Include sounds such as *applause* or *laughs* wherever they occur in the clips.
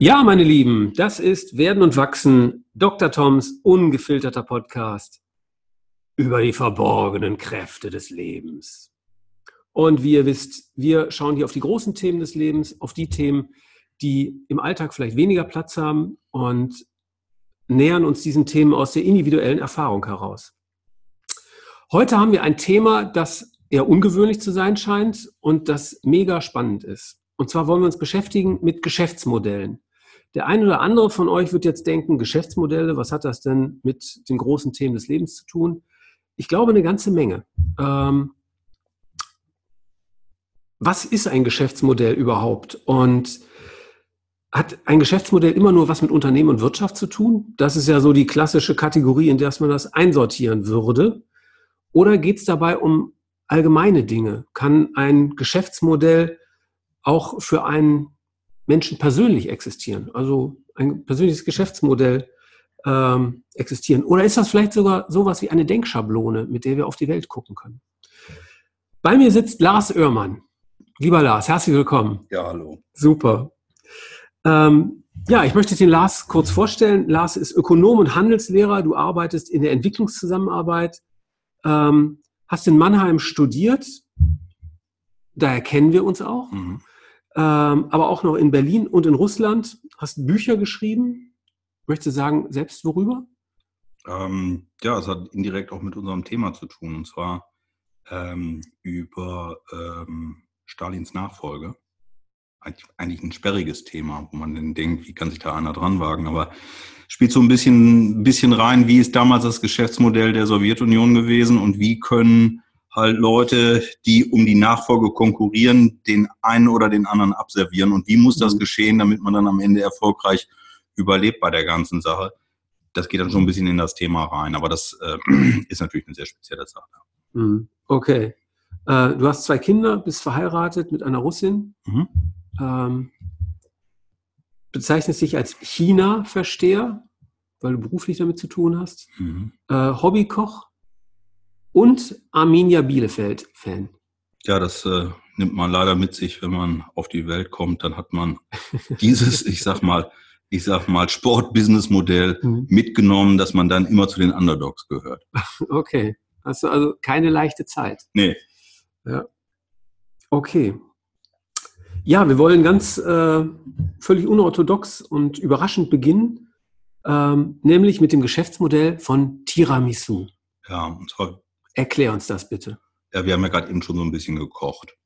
Ja, meine Lieben, das ist Werden und Wachsen, Dr. Toms ungefilterter Podcast über die verborgenen Kräfte des Lebens. Und wie ihr wisst, wir schauen hier auf die großen Themen des Lebens, auf die Themen, die im Alltag vielleicht weniger Platz haben und nähern uns diesen Themen aus der individuellen Erfahrung heraus. Heute haben wir ein Thema, das eher ungewöhnlich zu sein scheint und das mega spannend ist. Und zwar wollen wir uns beschäftigen mit Geschäftsmodellen. Der eine oder andere von euch wird jetzt denken, Geschäftsmodelle, was hat das denn mit den großen Themen des Lebens zu tun? Ich glaube eine ganze Menge. Ähm, was ist ein Geschäftsmodell überhaupt? Und hat ein Geschäftsmodell immer nur was mit Unternehmen und Wirtschaft zu tun? Das ist ja so die klassische Kategorie, in der man das einsortieren würde. Oder geht es dabei um allgemeine Dinge? Kann ein Geschäftsmodell auch für einen Menschen persönlich existieren, also ein persönliches Geschäftsmodell ähm, existieren? Oder ist das vielleicht sogar sowas wie eine Denkschablone, mit der wir auf die Welt gucken können? Bei mir sitzt Lars Oehrmann. Lieber Lars, herzlich willkommen. Ja, hallo. Super. Ähm, ja, ich möchte den Lars kurz vorstellen. Lars ist Ökonom und Handelslehrer. Du arbeitest in der Entwicklungszusammenarbeit, ähm, hast in Mannheim studiert. Daher kennen wir uns auch. Mhm ähm, aber auch noch in Berlin und in Russland. Hast Bücher geschrieben. Möchtest du sagen, selbst worüber? Ähm, ja, es hat indirekt auch mit unserem Thema zu tun, und zwar ähm, über ähm, Stalins Nachfolge. Eigentlich ein sperriges Thema, wo man dann denkt, wie kann sich da einer dran wagen, aber spielt so ein bisschen, bisschen rein, wie ist damals das Geschäftsmodell der Sowjetunion gewesen und wie können halt Leute, die um die Nachfolge konkurrieren, den einen oder den anderen abservieren. Und wie muss das mhm. geschehen, damit man dann am Ende erfolgreich überlebt bei der ganzen Sache? Das geht dann schon ein bisschen in das Thema rein, aber das äh, *clears throat* ist natürlich eine sehr spezielle Sache. Mhm. Okay. Äh, du hast zwei Kinder, bist verheiratet mit einer Russin. Mhm. Ähm, bezeichnest dich als China-Versteher, weil du beruflich damit zu tun hast. Mhm. Äh, Hobbykoch und Arminia Bielefeld-Fan. Ja, das äh, nimmt man leider mit sich, wenn man auf die Welt kommt. Dann hat man *laughs* dieses, ich sag mal, ich sag mal, Sport-Business-Modell mhm. mitgenommen, dass man dann immer zu den Underdogs gehört. *laughs* Okay. Hast du also keine leichte Zeit? Nee. Ja. Okay. Ja, wir wollen ganz äh, völlig unorthodox und überraschend beginnen, ähm, nämlich mit dem Geschäftsmodell von Tiramisu. Ja, und zwar Erklär uns das bitte. Ja, wir haben ja gerade eben schon so ein bisschen gekocht.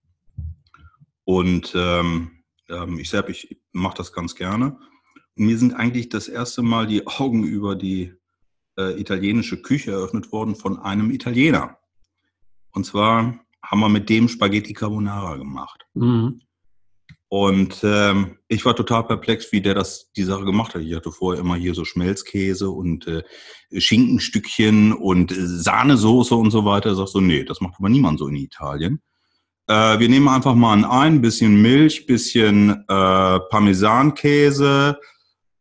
Und ähm, ähm ich selbst, ich mache das ganz gerne. Und mir sind eigentlich das erste Mal die Augen über die äh, italienische Küche eröffnet worden von einem Italiener. Und zwar haben wir mit dem Spaghetti Carbonara gemacht. Mhm. Und ähm, ich war total perplex, wie der das die Sache gemacht hat. Ich hatte vorher immer hier so Schmelzkäse und äh, Schinkenstückchen und äh, Sahnesoße und so weiter. Sagst so, nee, das macht aber niemand so in Italien. Äh, wir nehmen einfach mal ein bisschen Milch, bisschen äh, Parmesankäse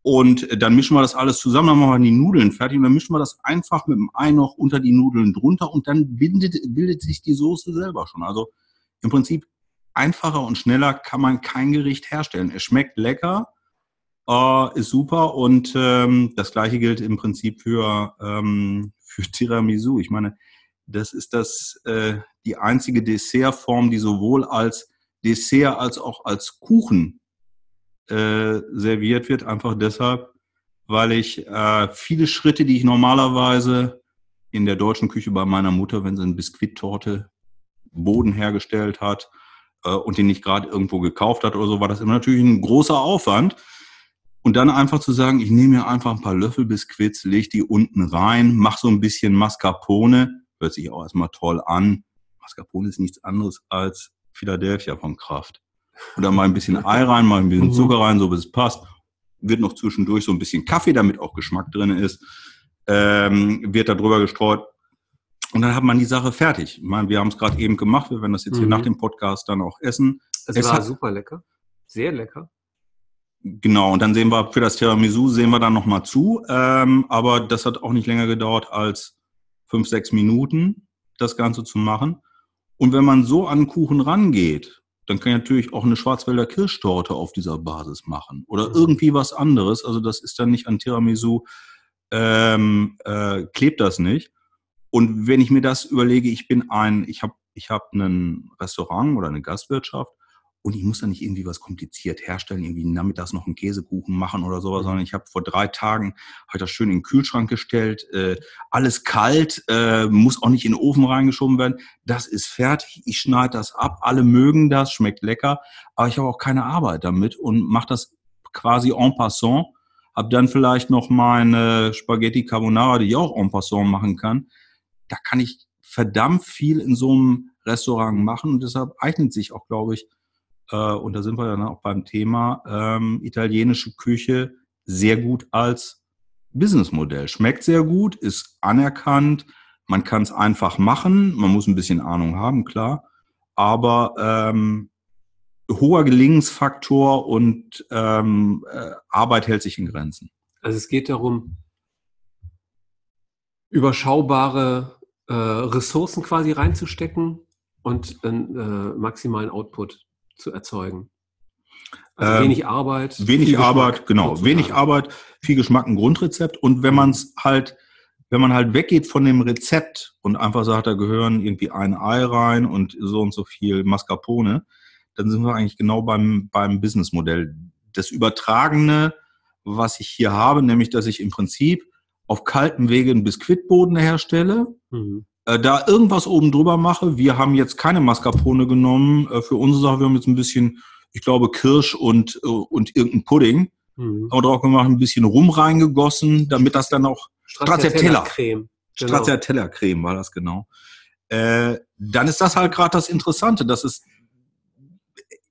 und dann mischen wir das alles zusammen, dann machen wir die Nudeln fertig und dann mischen wir das einfach mit dem Ei noch unter die Nudeln drunter und dann bildet, bildet sich die Soße selber schon. Also im Prinzip einfacher und schneller kann man kein Gericht herstellen. Es schmeckt lecker, äh, ist super und ähm, das gleiche gilt im Prinzip für, ähm, für Tiramisu. Ich meine, das ist das äh, die einzige Dessertform, die sowohl als Dessert als auch als Kuchen äh, serviert wird. Einfach deshalb, weil ich äh, viele Schritte, die ich normalerweise in der deutschen Küche bei meiner Mutter, wenn sie eine Biskuittorte Boden hergestellt hat, äh, und den nicht gerade irgendwo gekauft hat oder so, war das immer natürlich ein großer Aufwand. Und dann einfach zu sagen, ich nehme mir einfach ein paar Löffel Biskuits, lege die unten rein, mache so ein bisschen Mascarpone, hört sich auch erstmal toll an. Mascarpone ist nichts anderes als Philadelphia von Kraft. Und dann mal ein bisschen Ei rein, mal ein bisschen mhm. Zucker rein, so bis es passt. Wird noch zwischendurch so ein bisschen Kaffee, damit auch Geschmack drin ist. Ähm, wird da drüber gestreut. Und dann hat man die Sache fertig. Ich meine, wir haben es gerade eben gemacht. Wir werden das jetzt mhm. hier nach dem Podcast dann auch essen. Es, es war super lecker. Sehr lecker. Genau, und dann sehen wir für das Tiramisu sehen wir dann nochmal zu. Ähm, aber das hat auch nicht länger gedauert als fünf, sechs Minuten, das Ganze zu machen. Und wenn man so an Kuchen rangeht, dann kann ich natürlich auch eine Schwarzwälder Kirschtorte auf dieser Basis machen oder irgendwie was anderes. Also das ist dann nicht an Tiramisu, ähm, äh, klebt das nicht. Und wenn ich mir das überlege, ich bin ein, ich habe ich hab ein Restaurant oder eine Gastwirtschaft und ich muss da nicht irgendwie was kompliziert herstellen, irgendwie nachmittags noch einen Käsekuchen machen oder sowas, sondern ich habe vor drei Tagen halt das schön in den Kühlschrank gestellt, äh, alles kalt, äh, muss auch nicht in den Ofen reingeschoben werden. Das ist fertig, ich schneide das ab, alle mögen das, schmeckt lecker, aber ich habe auch keine Arbeit damit und mache das quasi en passant, habe dann vielleicht noch meine Spaghetti Carbonara, die ich auch en passant machen kann. Da kann ich verdammt viel in so einem Restaurant machen und deshalb eignet sich auch, glaube ich, äh, und da sind wir dann auch beim Thema ähm, italienische Küche sehr gut als Businessmodell. Schmeckt sehr gut, ist anerkannt, man kann es einfach machen, man muss ein bisschen Ahnung haben, klar, aber ähm, hoher Gelingensfaktor und ähm, äh, Arbeit hält sich in Grenzen. Also es geht darum, überschaubare äh, Ressourcen quasi reinzustecken und einen äh, maximalen Output zu erzeugen. Also ähm, wenig Arbeit. Wenig Arbeit, genau. Wenig Arbeit, viel Geschmack, ein Grundrezept. Und wenn man es halt, wenn man halt weggeht von dem Rezept und einfach sagt, da gehören irgendwie ein Ei rein und so und so viel Mascarpone, dann sind wir eigentlich genau beim, beim Businessmodell. Das Übertragene, was ich hier habe, nämlich, dass ich im Prinzip auf kaltem Wege einen Biskuitboden herstelle, mhm äh, da irgendwas oben drüber mache. Wir haben jetzt keine Mascarpone genommen äh, für unsere Sache. Wir haben jetzt ein bisschen, ich glaube, Kirsch und, äh, und irgendein Pudding. Mhm. Haben wir drauf gemacht, ein bisschen Rum reingegossen, damit das dann auch Stracciatella-Creme. Genau. Stracciatella-Creme war das genau. Äh, dann ist das halt gerade das Interessante. Das ist,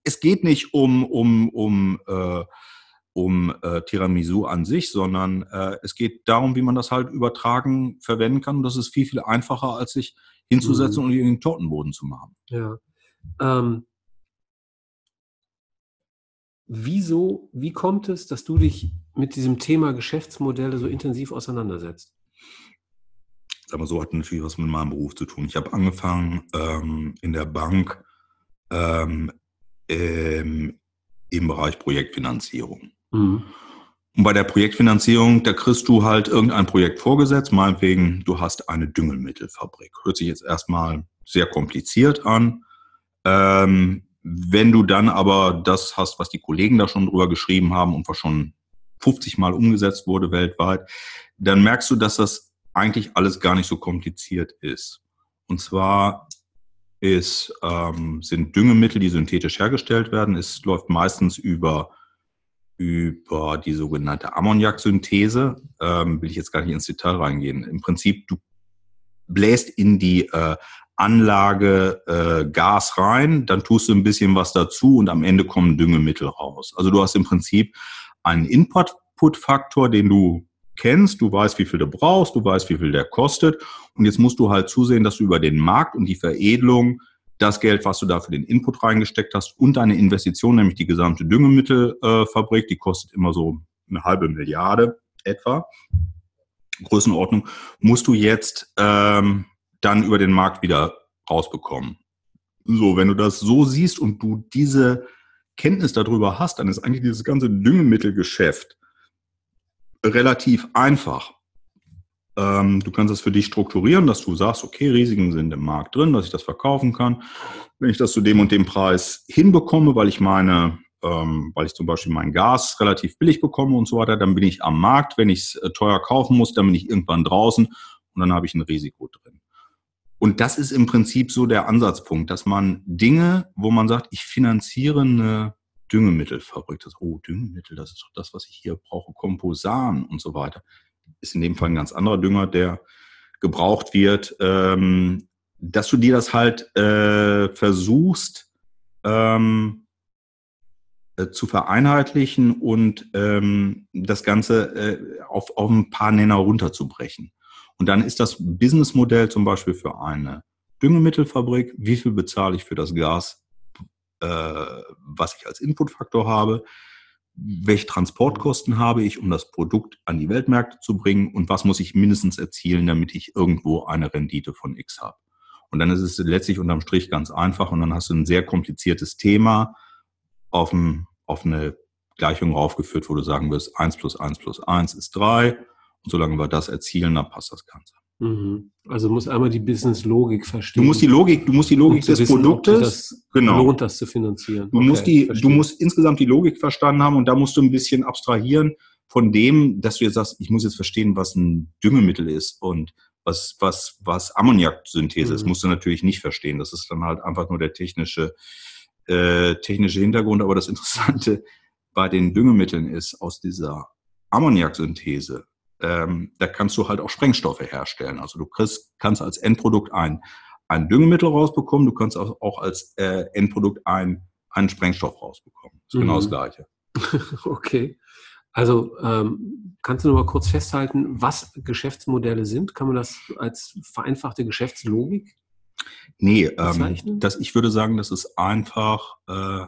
es geht nicht um, um, um äh, um äh, Tiramisu an sich, sondern äh, es geht darum, wie man das halt übertragen verwenden kann. Und das ist viel, viel einfacher, als sich hinzusetzen mhm. und den Tortenboden zu machen. Ja. Ähm, wieso, wie kommt es, dass du dich mit diesem Thema Geschäftsmodelle so intensiv auseinandersetzt? Sag mal so, hat natürlich was mit meinem Beruf zu tun. Ich habe angefangen ähm, in der Bank ähm, im Bereich Projektfinanzierung. Mhm. Und bei der Projektfinanzierung, da kriegst du halt irgendein Projekt vorgesetzt, meinetwegen, du hast eine Düngemittelfabrik. Hört sich jetzt erstmal sehr kompliziert an. Ähm, wenn du dann aber das hast, was die Kollegen da schon drüber geschrieben haben und was schon 50 Mal umgesetzt wurde weltweit, dann merkst du, dass das eigentlich alles gar nicht so kompliziert ist. Und zwar ist, ähm, sind Düngemittel, die synthetisch hergestellt werden. Es läuft meistens über über die sogenannte Ammoniaksynthese. Ähm, will ich jetzt gar nicht ins Detail reingehen. Im Prinzip, du bläst in die äh, Anlage äh, Gas rein, dann tust du ein bisschen was dazu und am Ende kommen Düngemittel raus. Also du hast im Prinzip einen Input-Faktor, den du kennst, du weißt, wie viel du brauchst, du weißt, wie viel der kostet und jetzt musst du halt zusehen, dass du über den Markt und die Veredelung das Geld, was du da für den Input reingesteckt hast und deine Investition, nämlich die gesamte Düngemittelfabrik, die kostet immer so eine halbe Milliarde etwa, Größenordnung, musst du jetzt ähm, dann über den Markt wieder rausbekommen. So, wenn du das so siehst und du diese Kenntnis darüber hast, dann ist eigentlich dieses ganze Düngemittelgeschäft relativ einfach. Ähm, du kannst es für dich strukturieren, dass du sagst, okay, Risiken sind im Markt drin, dass ich das verkaufen kann. Wenn ich das zu dem und dem Preis hinbekomme, weil ich meine, ähm, weil ich zum Beispiel mein Gas relativ billig bekomme und so weiter, dann bin ich am Markt. Wenn ich es äh, teuer kaufen muss, dann bin ich irgendwann draußen und dann habe ich ein Risiko drin. Und das ist im Prinzip so der Ansatzpunkt, dass man Dinge, wo man sagt, ich finanziere eine Düngemittelfabrik, das, oh, Düngemittel, das ist doch das, was ich hier brauche, Komposan und so weiter ist in dem Fall ein ganz anderer Dünger, der gebraucht wird, ähm, dass du dir das halt äh, versuchst ähm, äh, zu vereinheitlichen und ähm, das Ganze äh, auf, auf ein paar Nenner runterzubrechen. Und dann ist das Businessmodell zum Beispiel für eine Düngemittelfabrik, wie viel bezahle ich für das Gas, äh, was ich als Inputfaktor habe, welche Transportkosten habe ich, um das Produkt an die Weltmärkte zu bringen und was muss ich mindestens erzielen, damit ich irgendwo eine Rendite von X habe. Und dann ist es letztlich unterm Strich ganz einfach und dann hast du ein sehr kompliziertes Thema auf, ein, auf eine Gleichung raufgeführt, wo du sagen wirst, 1 plus 1 plus 1 ist 3 und solange wir das erzielen, dann passt das Ganze. Mhm. Also muss einmal die Business-Logik verstehen. Du musst die Logik, du musst die Logik des wissen, Produktes, das genau. lohnt das zu finanzieren. Du okay, musst die, verstehe. du musst insgesamt die Logik verstanden haben und da musst du ein bisschen abstrahieren von dem, dass du jetzt sagst, ich muss jetzt verstehen, was ein Düngemittel ist und was, was, was Ammoniaksynthese mhm. ist, musst du natürlich nicht verstehen. Das ist dann halt einfach nur der technische, äh, technische Hintergrund. Aber das Interessante bei den Düngemitteln ist, aus dieser Ammoniaksynthese ähm, da kannst du halt auch Sprengstoffe herstellen. Also du kriegst, kannst als Endprodukt ein, ein Düngemittel rausbekommen, du kannst auch, auch als äh, Endprodukt ein, einen Sprengstoff rausbekommen. Das ist mhm. genau das mhm. Gleiche. *laughs* okay. Also ähm, kannst du noch mal kurz festhalten, was Geschäftsmodelle sind? Kann man das als vereinfachte Geschäftslogik? Nee, ähm, das, ich würde sagen, das ist einfach, äh,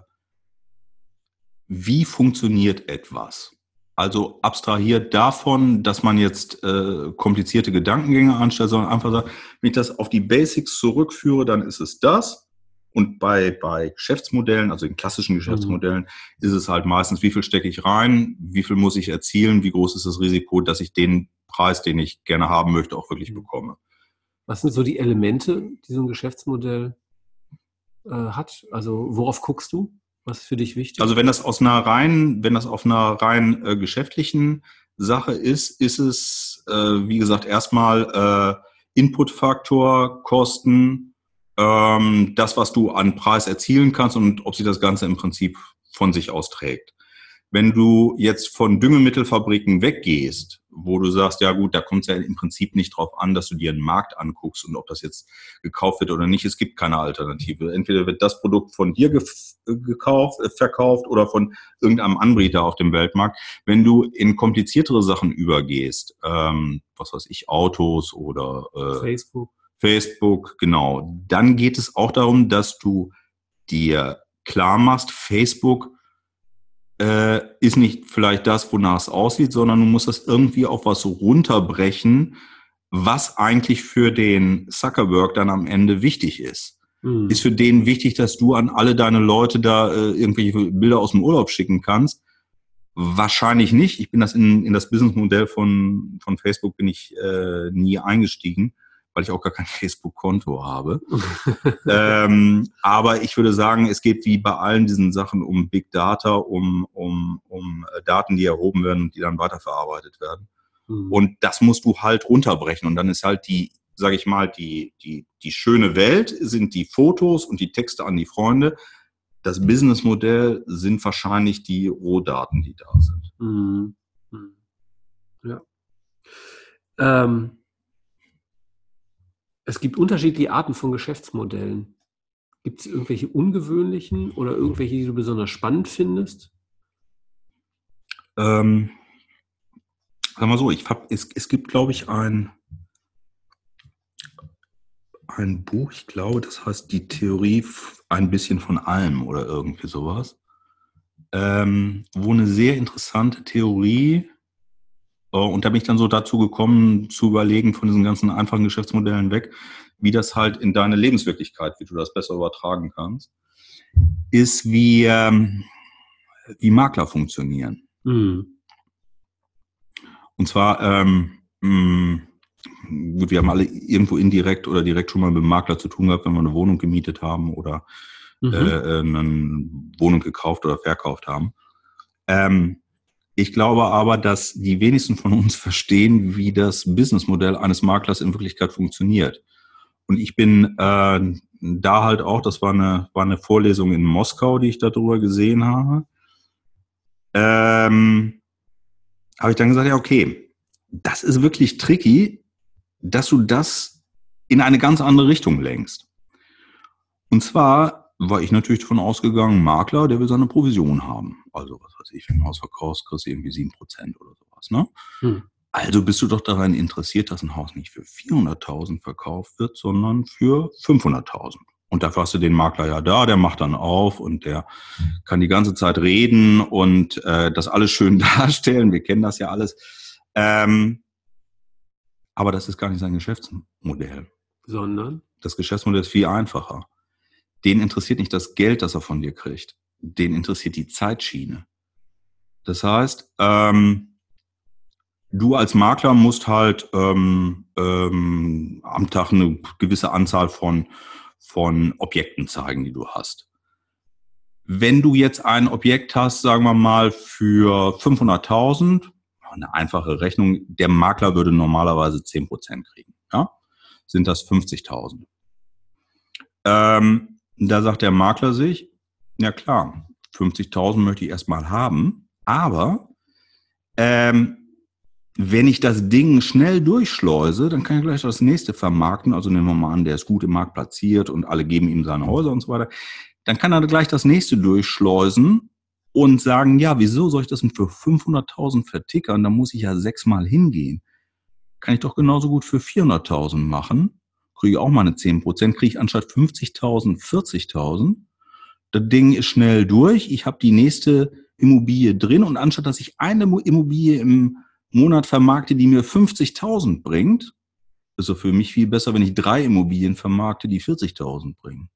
wie funktioniert etwas? Also abstrahiert davon, dass man jetzt äh, komplizierte Gedankengänge anstellt, sondern einfach sagt, wenn ich das auf die Basics zurückführe, dann ist es das. Und bei, bei Geschäftsmodellen, also in klassischen mhm. Geschäftsmodellen, mhm. ist es halt meistens, wie viel stecke ich rein, wie viel muss ich erzielen, wie groß ist das Risiko, dass ich den Preis, den ich gerne haben möchte, auch wirklich mhm. bekomme. Was sind so die Elemente, die so ein Geschäftsmodell äh, hat? Also worauf guckst du? Was ist für dich wichtig? Also wenn das aus einer rein, wenn das auf einer rein äh, geschäftlichen Sache ist, ist es, äh, wie gesagt, erstmal äh, Inputfaktor, Kosten, ähm, das, was du an Preis erzielen kannst und ob sich das Ganze im Prinzip von sich austrägt. Wenn du jetzt von Düngemittelfabriken weggehst, wo du sagst, ja gut, da kommt es ja im Prinzip nicht drauf an, dass du dir einen Markt anguckst und ob das jetzt gekauft wird oder nicht. Es gibt keine Alternative. Entweder wird das Produkt von dir gekauft, äh, verkauft oder von irgendeinem Anbieter auf dem Weltmarkt. Wenn du in kompliziertere Sachen übergehst, ähm, was weiß ich, Autos oder äh, Facebook. Facebook, genau. Dann geht es auch darum, dass du dir klar machst, Facebook äh, ist nicht vielleicht das, wonach es aussieht, sondern du musst das irgendwie auf was runterbrechen, was eigentlich für den Zuckerberg dann am Ende wichtig ist. Mhm. Ist für den wichtig, dass du an alle deine Leute da äh, irgendwelche Bilder aus dem Urlaub schicken kannst? Wahrscheinlich nicht. Ich bin das in, in das Businessmodell von, von Facebook bin ich äh, nie eingestiegen weil ich auch gar kein *laughs* Facebook-Konto habe. *laughs* ähm, aber ich würde sagen, es geht wie bei allen diesen Sachen um Big Data, um, um, um äh, Daten, die erhoben werden und die dann weiterverarbeitet werden. Mhm. Und das musst du halt runterbrechen. Und dann ist halt die, sage ich mal, die, die, die schöne Welt sind die Fotos und die Texte an die Freunde. Das Businessmodell sind wahrscheinlich die Rohdaten, die da sind. Mhm. mhm. Ja. Ähm, es gibt unterschiedliche Arten von Geschäftsmodellen. Gibt es irgendwelche ungewöhnlichen oder irgendwelche, die du besonders spannend findest? Ähm, sag mal so, ich hab, es, es gibt, glaube ich, ein, ein Buch, ich glaube, das heißt Die Theorie ein bisschen von allem oder irgendwie sowas, ähm, wo eine sehr interessante Theorie und da bin ich dann so dazu gekommen, zu überlegen von diesen ganzen einfachen Geschäftsmodellen weg, wie das halt in deine Lebenswirklichkeit, wie du das besser übertragen kannst, ist wie, ähm, wie Makler funktionieren. Mhm. Und zwar, ähm, mh, mm, gut, wir haben alle irgendwo indirekt oder direkt schon mal mit dem Makler zu tun gehabt, wenn wir eine Wohnung gemietet haben oder mhm. äh, eine Wohnung gekauft oder verkauft haben. Ähm, ich glaube aber, dass die wenigsten von uns *laughs* verstehen, wie das Businessmodell eines Maklers in Wirklichkeit funktioniert. Und ich bin äh, da halt auch, das war eine, war eine Vorlesung in Moskau, die ich darüber gesehen habe. Ähm, habe ich dann gesagt, ja, okay, das ist wirklich tricky, dass du das in eine ganz andere Richtung lenkst. Und zwar war ich natürlich davon ausgegangen, Makler, der will seine Provision haben. Also, was weiß ich, wenn du ein Haus verkaufst, kriegst du irgendwie 7% oder sowas. Ne? Hm. Also bist du doch daran interessiert, dass ein Haus nicht für 400.000 verkauft wird, sondern für 500.000. Und dafür hast du den Makler ja da, der macht dann auf und der kann die ganze Zeit reden und äh, das alles schön *laughs* darstellen. Wir kennen das ja alles. Ähm, aber das ist gar nicht sein Geschäftsmodell. Sondern? Das Geschäftsmodell ist viel einfacher. Den interessiert nicht das Geld, das er von dir kriegt. Den interessiert die Zeitschiene. Das heißt, ähm, du als Makler musst halt ähm, ähm, am Tag eine gewisse Anzahl von, von Objekten zeigen, die du hast. Wenn du jetzt ein Objekt hast, sagen wir mal, für 500.000, eine einfache Rechnung, der Makler würde normalerweise 10% kriegen. Ja? Sind das 50.000. Ähm, da sagt der Makler sich, ja klar, 50.000 möchte ich erstmal haben, aber ähm, wenn ich das Ding schnell durchschleuse, dann kann ich gleich das nächste vermarkten. Also nehmen wir mal an, der ist gut im Markt platziert und alle geben ihm seine Häuser und so weiter dann kann er gleich das nächste durchschleusen und sagen, ja, wieso soll ich das denn für 500.000 vertickern? Da muss ich ja sechsmal hingehen. Kann ich doch genauso gut für 400.000 machen. Kriege ich auch meine 10%, kriege ich anstatt 50.000 40.000. Das Ding ist schnell durch. Ich habe die nächste Immobilie drin und anstatt dass ich eine Immobilie im Monat vermarkte, die mir 50.000 bringt, ist es für mich viel besser, wenn ich drei Immobilien vermarkte, die 40.000 bringen.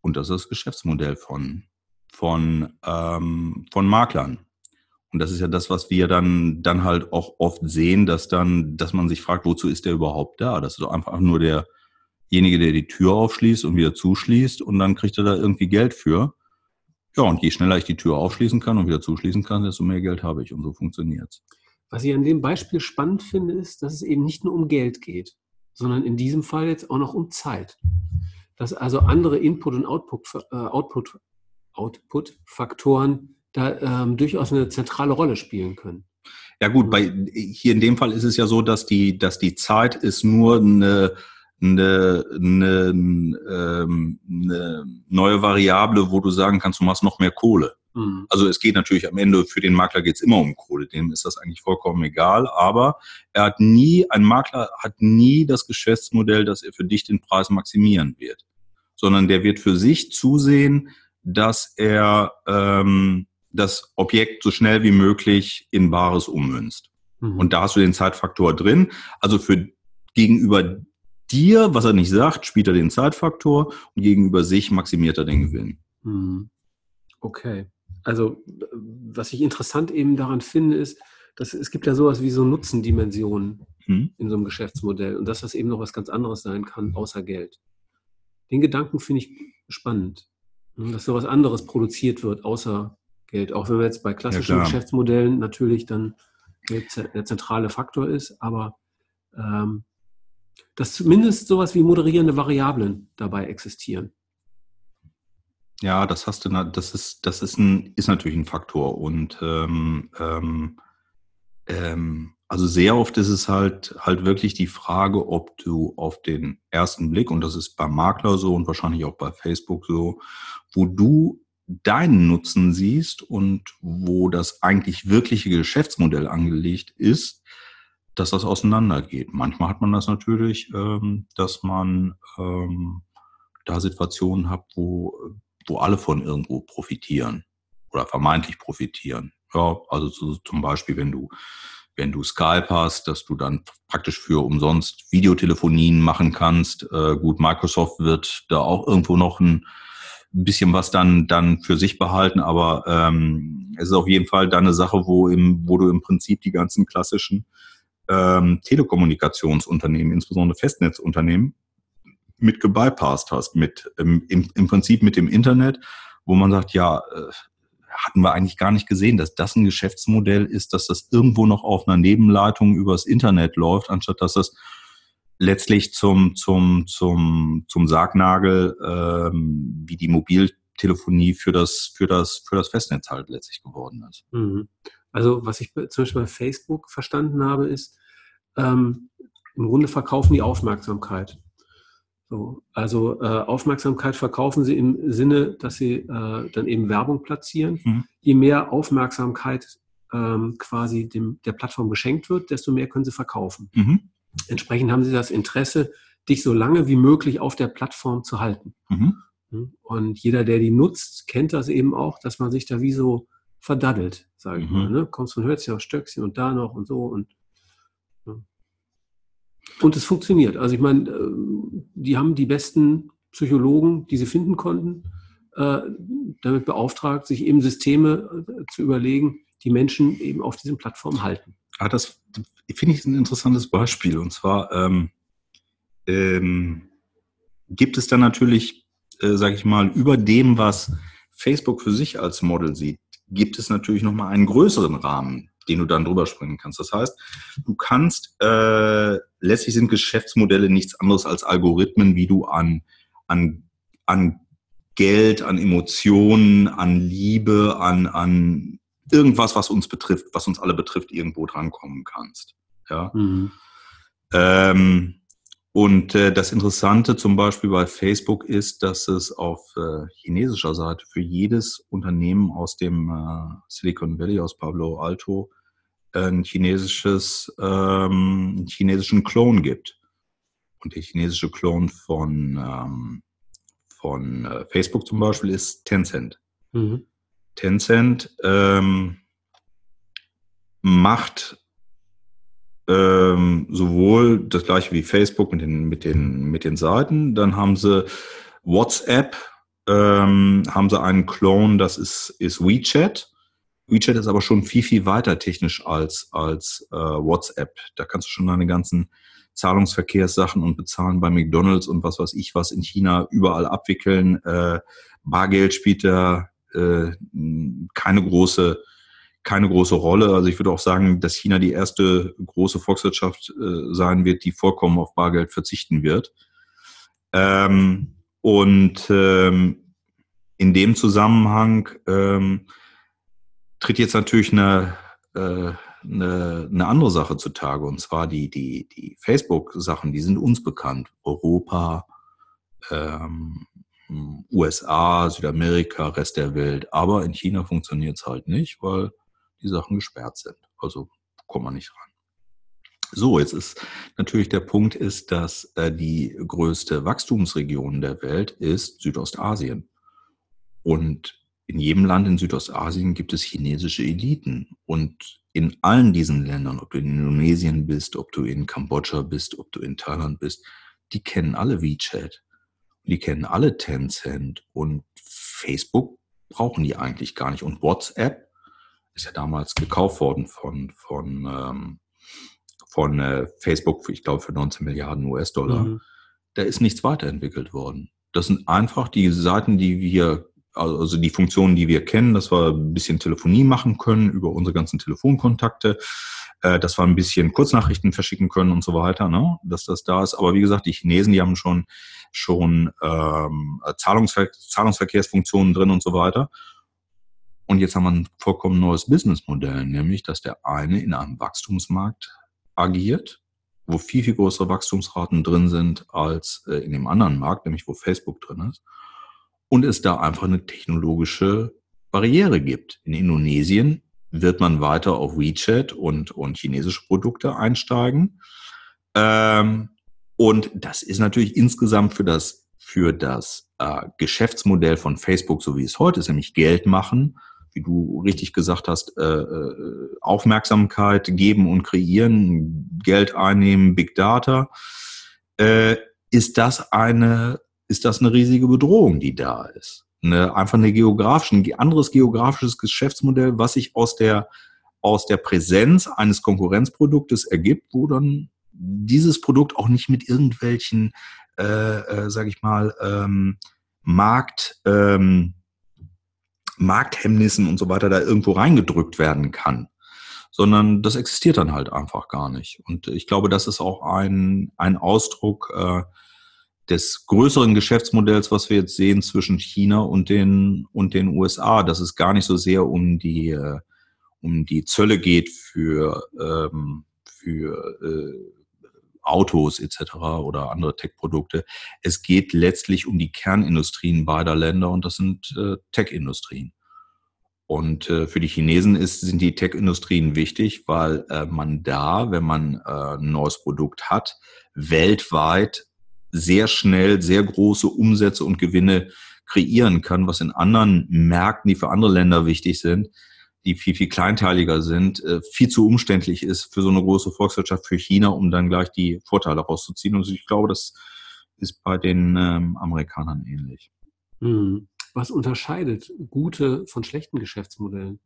Und das ist das Geschäftsmodell von, von, ähm, von Maklern. Und das ist ja das, was wir dann, dann halt auch oft sehen, dass dann, dass man sich fragt, wozu ist der überhaupt da? Das ist doch einfach nur derjenige, der die Tür aufschließt und wieder zuschließt und dann kriegt er da irgendwie Geld für. Ja, und je schneller ich die Tür aufschließen kann und wieder zuschließen kann, desto mehr Geld habe ich und so funktioniert's. Was ich an dem Beispiel spannend finde, ist, dass es eben nicht nur um Geld geht, sondern in diesem Fall jetzt auch noch um Zeit dass also andere Input- und Output-Faktoren Output, Output da ähm, durchaus eine zentrale Rolle spielen können. Ja gut, bei, hier in dem Fall ist es ja so, dass die, dass die Zeit ist nur eine, eine, eine, ähm, eine neue Variable, wo du sagen kannst, du machst noch mehr Kohle. Mhm. Also es geht natürlich am Ende, für den Makler geht es immer um Kohle, dem ist das eigentlich vollkommen egal, aber er hat nie, ein Makler hat nie das Geschäftsmodell, dass er für dich den Preis maximieren wird, sondern der wird für sich zusehen, dass er ähm, das Objekt so schnell wie möglich in Bares ummünzt. Mhm. Und da hast du den Zeitfaktor drin. Also für gegenüber dir, was er nicht sagt, spielt er den Zeitfaktor und gegenüber sich maximiert er den Gewinn. Mhm. Okay also was ich interessant eben daran finde, ist, dass es gibt ja sowas wie so Nutzendimensionen hm. in so einem Geschäftsmodell und dass das eben noch was ganz anderes sein kann, außer Geld. Den Gedanken finde ich spannend, ne, dass sowas anderes produziert wird, außer Geld. Auch wenn wir jetzt bei klassischen ja, Geschäftsmodellen natürlich dann der zentrale Faktor ist, aber ähm, dass zumindest sowas wie moderierende Variablen dabei existieren. Ja, das hast du, das ist, das ist ein, ist natürlich ein Faktor und ähm, ähm, ähm, also sehr oft ist es halt halt wirklich die Frage, ob du auf den ersten Blick und das ist beim Makler so und wahrscheinlich auch bei Facebook so, wo du deinen Nutzen siehst und wo das eigentlich wirkliche Geschäftsmodell angelegt ist, dass das auseinandergeht. Manchmal hat man das natürlich, ähm, dass man ähm, da Situationen hat, wo wo alle von irgendwo profitieren oder vermeintlich profitieren. Ja, also so, zum Beispiel, wenn du, wenn du Skype hast, dass du dann praktisch für umsonst Videotelefonien machen kannst. Äh, gut, Microsoft wird da auch irgendwo noch ein bisschen was dann, dann für sich behalten, aber ähm, es ist auf jeden Fall dann eine Sache, wo, im, wo du im Prinzip die ganzen klassischen ähm, Telekommunikationsunternehmen, insbesondere Festnetzunternehmen, mit gebypasst hast, mit ähm, im, im Prinzip mit dem Internet, wo man sagt, ja, äh, hatten wir eigentlich gar nicht gesehen, dass das ein Geschäftsmodell ist, dass das irgendwo noch auf einer Nebenleitung übers Internet läuft, anstatt dass das letztlich zum, zum, zum, zum Sargnagel ähm, wie die Mobiltelefonie für das, für, das, für das Festnetz halt letztlich geworden ist. Mhm. Also was ich zum Beispiel bei Facebook verstanden habe, ist, ähm, im Grunde verkaufen die Aufmerksamkeit. So, also äh, Aufmerksamkeit verkaufen sie im Sinne, dass sie äh, dann eben Werbung platzieren. Mhm. Je mehr Aufmerksamkeit ähm, quasi dem, der Plattform geschenkt wird, desto mehr können sie verkaufen. Mhm. Entsprechend haben sie das Interesse, dich so lange wie möglich auf der Plattform zu halten. Mhm. Hm? Und jeder, der die nutzt, kennt das eben auch, dass man sich da wie so verdaddelt, sage ich mhm. mal. Ne? Kommst von Hölzchen auf Stöckchen und da noch und so und Und es funktioniert. Also ich meine, äh, die haben die besten Psychologen, die sie finden konnten, äh, damit beauftragt, sich eben Systeme äh, zu überlegen, die Menschen eben auf diesen Plattformen halten. Ah, das finde ich ein interessantes Beispiel. Und zwar ähm, ähm, gibt es dann natürlich, äh, sage ich mal, über dem, was Facebook für sich als Model sieht, gibt es natürlich nochmal einen größeren Rahmen, den du dann drüber springen kannst. Das heißt, du kannst, äh, letztlich sind Geschäftsmodelle nichts anderes als Algorithmen, wie du an, an, an Geld, an Emotionen, an Liebe, an, an irgendwas, was uns betrifft, was uns alle betrifft, irgendwo drankommen kannst. Ja. Mhm. Ähm, und äh, das Interessante zum Beispiel bei Facebook ist, dass es auf äh, chinesischer Seite für jedes Unternehmen aus dem äh, Silicon Valley, aus Pablo Alto, ein chinesisches, ähm, einen chinesischen Klon gibt. Und der chinesische Klon von, ähm, von äh, Facebook zum Beispiel ist Tencent. Mhm. Tencent ähm, macht ähm, sowohl das gleiche wie Facebook mit den, mit den, mit den Seiten, dann haben sie WhatsApp, ähm, haben sie einen Clone, das ist, ist WeChat. WeChat ist aber schon viel, viel weiter technisch als, als äh, WhatsApp. Da kannst du schon deine ganzen Zahlungsverkehrssachen und bezahlen bei McDonalds und was weiß ich was in China überall abwickeln. Äh, Bargeld spielt da äh, keine große keine große Rolle. Also ich würde auch sagen, dass China die erste große Volkswirtschaft äh, sein wird, die vollkommen auf Bargeld verzichten wird. Ähm, und ähm, in dem Zusammenhang ähm, tritt jetzt natürlich eine, äh, eine, eine andere Sache zutage, und zwar die, die, die Facebook-Sachen, die sind uns bekannt. Europa, ähm, USA, Südamerika, Rest der Welt. Aber in China funktioniert es halt nicht, weil die Sachen gesperrt sind. Also kommt man nicht ran. So, jetzt ist natürlich der Punkt ist, dass äh, die größte Wachstumsregion der Welt ist Südostasien. Und in jedem Land in Südostasien gibt es chinesische Eliten. Und in allen diesen Ländern, ob du in Indonesien bist, ob du in Kambodscha bist, ob du in Thailand bist, die kennen alle WeChat. Die kennen alle Tencent. Und Facebook brauchen die eigentlich gar nicht. Und WhatsApp ist ja damals gekauft worden von, von, ähm, von äh, Facebook, ich glaube, für 19 Milliarden US-Dollar. Mhm. Da ist nichts weiterentwickelt worden. Das sind einfach die Seiten, die wir also die Funktionen, die wir kennen, dass wir ein bisschen Telefonie machen können über unsere ganzen Telefonkontakte, äh, dass wir ein bisschen Kurznachrichten verschicken können und so weiter, ne? dass das da ist. Aber wie gesagt, die Chinesen, die haben schon schon ähm, Zahlungsver Zahlungsverkehrsfunktionen drin und so weiter. Und jetzt haben wir ein vollkommen neues Businessmodell, nämlich dass der eine in einem Wachstumsmarkt agiert, wo viel, viel größere Wachstumsraten drin sind als äh, in dem anderen Markt, nämlich wo Facebook drin ist und es da einfach eine technologische Barriere gibt. In Indonesien wird man weiter auf WeChat und, und chinesische Produkte einsteigen. Ähm, und das ist natürlich insgesamt für das, für das äh, Geschäftsmodell von Facebook, so wie es heute ist, nämlich Geld machen, wie du richtig gesagt hast, äh, äh Aufmerksamkeit geben und kreieren, Geld einnehmen, Big Data, äh, ist das eine ist das eine riesige Bedrohung, die da ist. Eine, einfach eine geografische, ein anderes geografisches Geschäftsmodell, was sich aus der, aus der Präsenz eines Konkurrenzproduktes ergibt, wo dann dieses Produkt auch nicht mit irgendwelchen, äh, äh, sage ich mal, ähm, Markt, ähm, Markthemmnissen und so weiter da irgendwo reingedrückt werden kann, sondern das existiert dann halt einfach gar nicht. Und ich glaube, das ist auch ein, ein Ausdruck äh, des größeren Geschäftsmodells, was wir jetzt sehen zwischen China und den, und den USA, dass es gar nicht so sehr um die, äh, um die Zölle geht für, ähm, für äh, Autos etc. oder andere Tech-Produkte. Es geht letztlich um die Kernindustrien beider Länder und das sind äh, Tech-Industrien. Und äh, für die Chinesen ist, sind die Tech-Industrien wichtig, weil äh, man da, wenn man äh, ein neues Produkt hat, weltweit sehr schnell sehr große Umsätze und Gewinne kreieren kann, was in anderen Märkten, die für andere Länder wichtig sind, die viel, viel kleinteiliger sind, äh, viel zu umständlich ist für so eine große Volkswirtschaft, für China, um dann gleich die Vorteile rauszuziehen. Und ich glaube, das ist bei den ähm, Amerikanern ähnlich. Hm. Was unterscheidet gute von schlechten Geschäftsmodellen?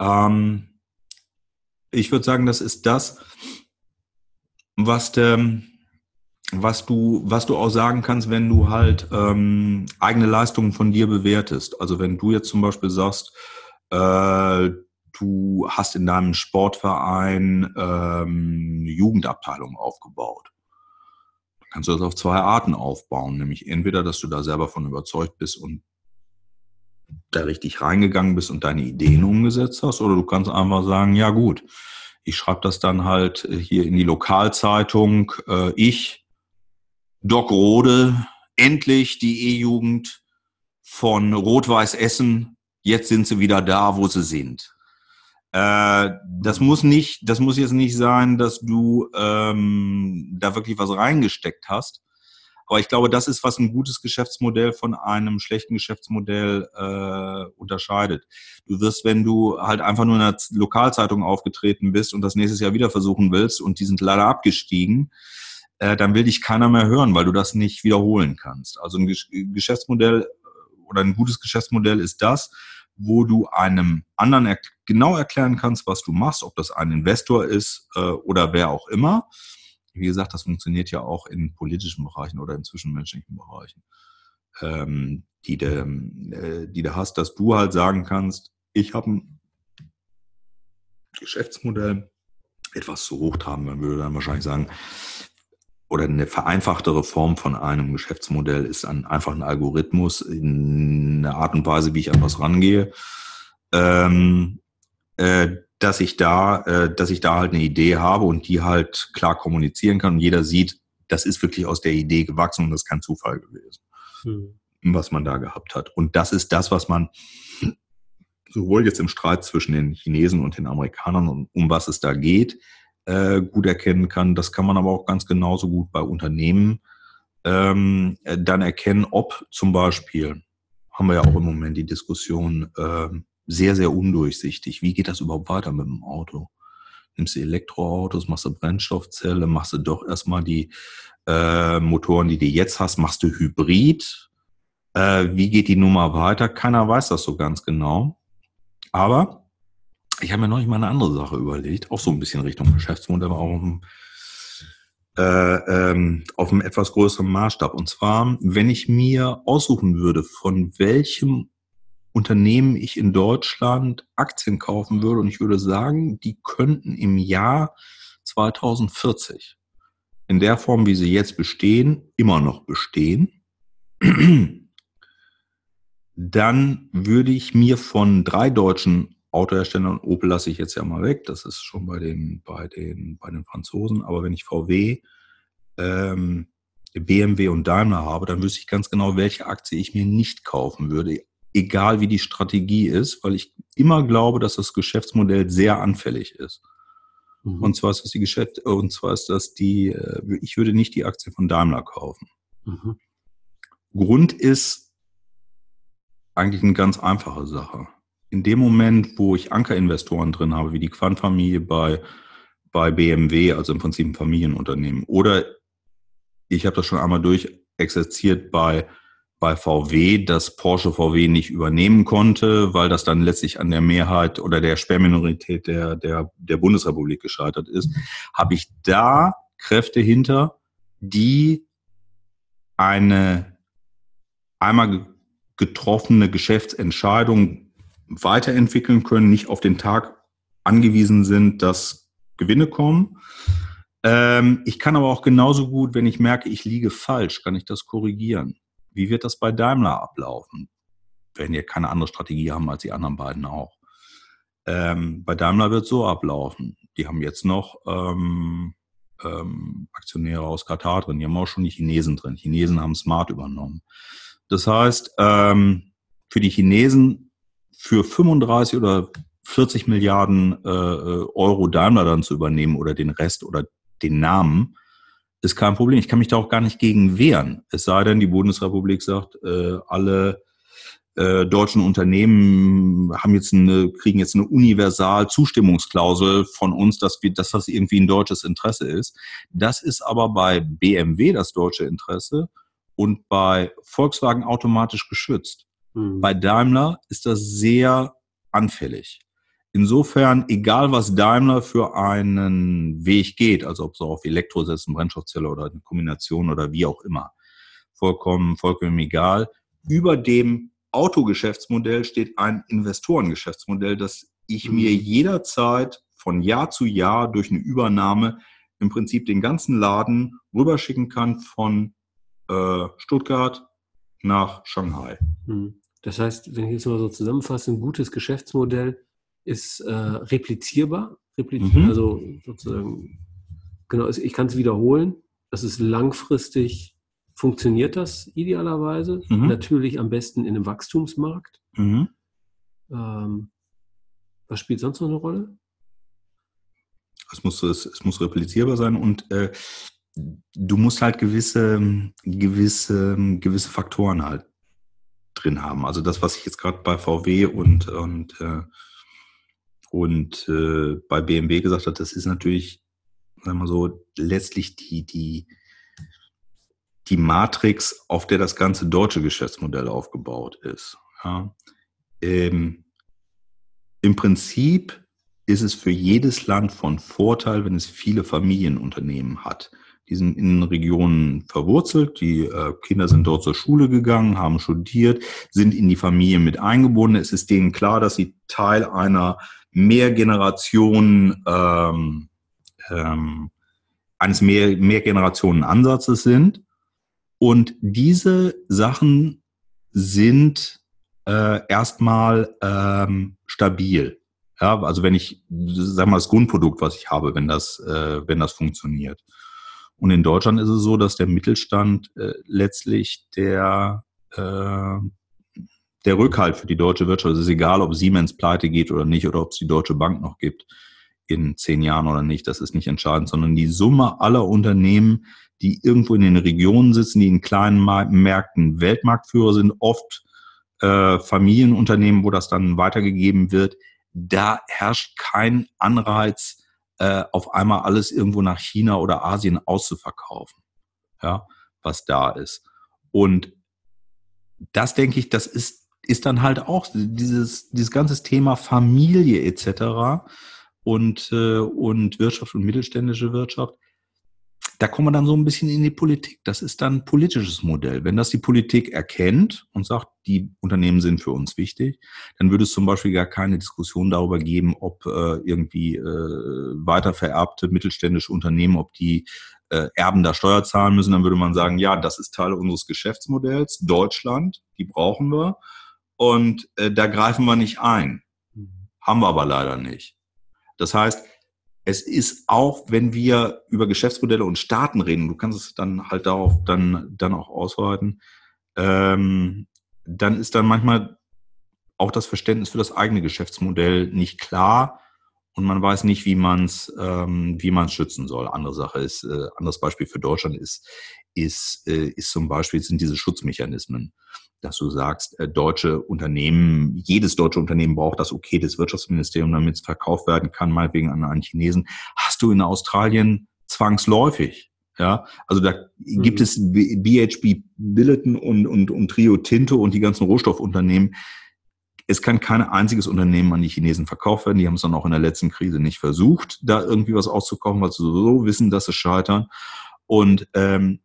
Ähm, ich würde sagen, das ist das, was, der, was, du, was du auch sagen kannst, wenn du halt ähm, eigene Leistungen von dir bewertest. Also wenn du jetzt zum Beispiel sagst, äh, du hast in deinem Sportverein ähm, eine Jugendabteilung aufgebaut. Dann kannst du das auf zwei Arten aufbauen. Nämlich entweder, dass du da selber von überzeugt bist und da richtig reingegangen bist und deine Ideen umgesetzt hast, oder du kannst einfach sagen, ja gut, ich schreibe das dann halt hier in die Lokalzeitung, äh, ich, Doc Rode, endlich die E-Jugend von Rot-Weiß Essen, jetzt sind sie wieder da, wo sie sind. Äh, das muss nicht, das muss jetzt nicht sein, dass du ähm, da wirklich was reingesteckt hast, aber ich glaube, das ist, was ein gutes Geschäftsmodell von einem schlechten Geschäftsmodell äh, unterscheidet. Du wirst, wenn du halt einfach nur in einer Lokalzeitung aufgetreten bist und das nächstes Jahr wieder versuchen willst und die sind leider abgestiegen, äh, dann will dich keiner mehr hören, weil du das nicht wiederholen kannst. Also ein Geschäftsmodell äh, oder ein gutes Geschäftsmodell ist das, wo du einem anderen er genau erklären kannst, was du machst, ob das ein Investor ist äh, oder wer auch immer wie gesagt, das funktioniert ja auch in politischen Bereichen oder in zwischenmenschlichen Bereichen, ähm, die, du, äh, die du hast, dass du halt sagen kannst, ich habe ein Geschäftsmodell, etwas zu hochtraben, man würde dann wahrscheinlich sagen, oder eine vereinfachtere Form von einem Geschäftsmodell ist ein, einfach ein Algorithmus in einer Art und Weise, wie ich an was rangehe. Ähm, äh, dass ich da, äh, dass ich da halt eine Idee habe und die halt klar kommunizieren kann und jeder sieht, das ist wirklich aus der Idee gewachsen und das ist kein Zufall gewesen, hm. was man da gehabt hat. Und das ist das, was man sowohl jetzt im Streit zwischen den Chinesen und den Amerikanern, um, um was es da geht, äh, gut erkennen kann. Das kann man aber auch ganz genauso gut bei Unternehmen ähm, dann erkennen, ob zum Beispiel, haben wir ja auch im Moment die Diskussion, äh, sehr, sehr undurchsichtig. Wie geht das überhaupt weiter mit dem Auto? Nimmst du Elektroautos, machst du Brennstoffzelle, machst du doch erstmal die äh, Motoren, die du jetzt hast, machst du Hybrid. Äh, wie geht die Nummer weiter? Keiner weiß das so ganz genau. Aber ich habe mir noch nicht mal eine andere Sache überlegt, auch so ein bisschen Richtung Geschäftsmodell, aber auch äh, ähm, auf einem etwas größeren Maßstab. Und zwar, wenn ich mir aussuchen würde, von welchem Unternehmen ich in Deutschland Aktien kaufen würde und ich würde sagen, die könnten im Jahr 2040 in der Form, wie sie jetzt bestehen, immer noch bestehen, *clears throat* dann würde ich mir von drei deutschen Autoherstellern, Opel lasse ich jetzt ja mal weg, das ist schon bei den, bei den, bei den Franzosen, aber wenn ich VW, ähm, BMW und Daimler habe, dann wüsste ich ganz genau, welche Aktie ich mir nicht kaufen würde egal wie die Strategie ist, weil ich immer glaube, dass das Geschäftsmodell sehr anfällig ist. Mhm. Und zwar ist das die Geschäft, und zwar ist das die, äh, ich würde nicht die Aktie von Daimler kaufen. Mhm. Grund ist eigentlich eine ganz einfache Sache. In dem Moment, wo ich Ankerinvestoren drin habe, wie die Quant-Familie bei, bei BMW, also im Prinzip ein Familienunternehmen, oder ich habe das schon einmal durchexerziert bei bei VW, dass Porsche VW nicht übernehmen konnte, weil das dann letztlich an der Mehrheit oder der Sperrminorität der, der, der Bundesrepublik gescheitert ist, habe ich da Kräfte hinter, die eine einmal getroffene Geschäftsentscheidung weiterentwickeln können, nicht auf den Tag angewiesen sind, dass Gewinne kommen. Ähm, ich kann aber auch genauso gut, wenn ich merke, ich liege falsch, kann ich das korrigieren. Wie wird das bei Daimler ablaufen? Wenn ihr keine andere Strategie haben als die anderen beiden auch. Ähm, bei Daimler wird es so ablaufen. Die haben jetzt noch ähm, ähm, Aktionäre aus Katar drin, die haben auch schon die Chinesen drin. Chinesen haben Smart übernommen. Das heißt, ähm, für die Chinesen für 35 oder 40 Milliarden äh, äh, Euro Daimler dann zu übernehmen oder den Rest oder den Namen, ist kein Problem. Ich kann mich da auch gar nicht gegen wehren. Es sei denn, die Bundesrepublik sagt, äh, alle äh, deutschen Unternehmen haben jetzt eine, kriegen jetzt eine universal Zustimmungsklausel von uns, dass wir, dass das irgendwie ein deutsches Interesse ist. Das ist aber bei BMW das deutsche Interesse und bei Volkswagen automatisch geschützt. Mhm. Bei Daimler ist das sehr anfällig. Insofern, egal was Daimler für einen Weg geht, also ob es auf Elektro setzen, Brennstoffzelle oder eine Kombination oder wie auch immer, vollkommen, vollkommen egal. Über dem Autogeschäftsmodell steht ein Investorengeschäftsmodell, das ich mir mhm. jederzeit von Jahr zu Jahr durch eine Übernahme im Prinzip den ganzen Laden rüberschicken kann von äh, Stuttgart nach Shanghai. Mhm. Das heißt, wenn ich jetzt mal so zusammenfasse, ein gutes Geschäftsmodell ist äh, replizierbar, replizier mhm. also sozusagen, genau, ich kann es wiederholen. Das ist langfristig, funktioniert das idealerweise. Mhm. Natürlich am besten in einem Wachstumsmarkt. Mhm. Ähm, was spielt sonst noch eine Rolle? Es muss, es, es muss replizierbar sein und äh, du musst halt gewisse, gewisse, gewisse Faktoren halt drin haben. Also das, was ich jetzt gerade bei VW und, und, äh, und äh, bei BMW gesagt habe, das ist natürlich, sagen wir so, letztlich die, die, die Matrix, auf der das ganze deutsche Geschäftsmodell aufgebaut ist. Ja. Ähm, Im Prinzip ist es für jedes Land von Vorteil, wenn es viele Familienunternehmen hat. Die sind in Regionen verwurzelt, die äh, Kinder sind dort zur Schule gegangen, haben studiert, sind in die Familie mit eingebunden. Es ist denen klar, dass sie Teil einer Mehrgeneration, ähm, ähm, eines Mehr Mehrgenerationen-Ansatzes sind. Und diese Sachen sind äh, erstmal ähm, stabil. Ja, also wenn ich, sag mal, das Grundprodukt, was ich habe, wenn das, äh, wenn das funktioniert. Und in Deutschland ist es so, dass der Mittelstand äh, letztlich der, äh, der Rückhalt für die deutsche Wirtschaft, es ist egal, ob Siemens pleite geht oder nicht oder ob es die Deutsche Bank noch gibt in zehn Jahren oder nicht, das ist nicht entscheidend, sondern die Summe aller Unternehmen, die irgendwo in den Regionen sitzen, die in kleinen Märkten Weltmarktführer sind, oft äh, Familienunternehmen, wo das dann weitergegeben wird, da herrscht kein Anreiz, äh, auf einmal alles irgendwo nach China oder Asien auszuverkaufen, ja, was da ist. Und das denke ich, das ist, ist dann halt auch dieses, dieses ganze Thema Familie etc. und, äh, und Wirtschaft und mittelständische Wirtschaft da kommen wir dann so ein bisschen in die Politik. Das ist dann ein politisches Modell. Wenn das die Politik erkennt und sagt, die Unternehmen sind für uns wichtig, dann würde es zum Beispiel gar keine Diskussion darüber geben, ob äh, irgendwie äh, weitervererbte mittelständische Unternehmen, ob die äh, Erben da Steuer zahlen müssen. Dann würde man sagen, ja, das ist Teil unseres Geschäftsmodells. Deutschland, die brauchen wir. Und äh, da greifen wir nicht ein. Mhm. Haben wir aber leider nicht. Das heißt, es ist auch, wenn wir über Geschäftsmodelle und Staaten reden, du kannst es dann halt darauf dann, dann auch ausweiten, ähm, dann ist dann manchmal auch das Verständnis für das eigene Geschäftsmodell nicht klar und man weiß nicht, wie man es ähm, wie man schützen soll. Andere Sache ist, äh, anderes Beispiel für Deutschland ist, ist, äh, ist zum Beispiel sind diese Schutzmechanismen dass du sagst, äh, deutsche Unternehmen, jedes deutsche Unternehmen braucht das Okay des Wirtschaftsministeriums, damit es verkauft werden kann, meinetwegen an einen Chinesen, hast du in Australien zwangsläufig. Ja, also da mhm. gibt es BHB Billiton und, und, und Trio Tinto und die ganzen Rohstoffunternehmen. Es kann kein einziges Unternehmen an die Chinesen verkauft werden. Die haben es dann auch in der letzten Krise nicht versucht, da irgendwie was auszukaufen, weil sie so wissen, dass sie scheitern. Und ähm,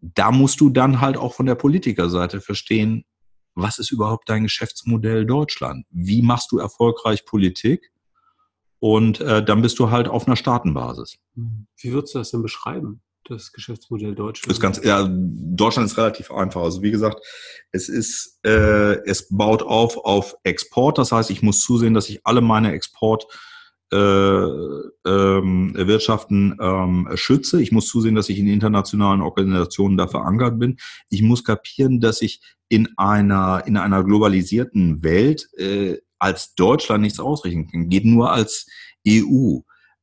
da musst du dann halt auch von der Politikerseite verstehen, was ist überhaupt dein Geschäftsmodell Deutschland? Wie machst du erfolgreich Politik? Und äh, dann bist du halt auf einer Staatenbasis. Wie würdest du das denn beschreiben, das Geschäftsmodell Deutschland? Das ganz, ja, Deutschland ist relativ einfach. Also wie gesagt, es ist, äh, es baut auf auf Export. Das heißt, ich muss zusehen, dass ich alle meine Export äh, ähm, ähm, schütze. Ich muss zusehen, dass ich in internationalen Organisationen da verankert bin. Ich muss kapieren, dass ich in einer, in einer globalisierten Welt äh, als Deutschland nichts ausrichten kann. Geht nur als EU.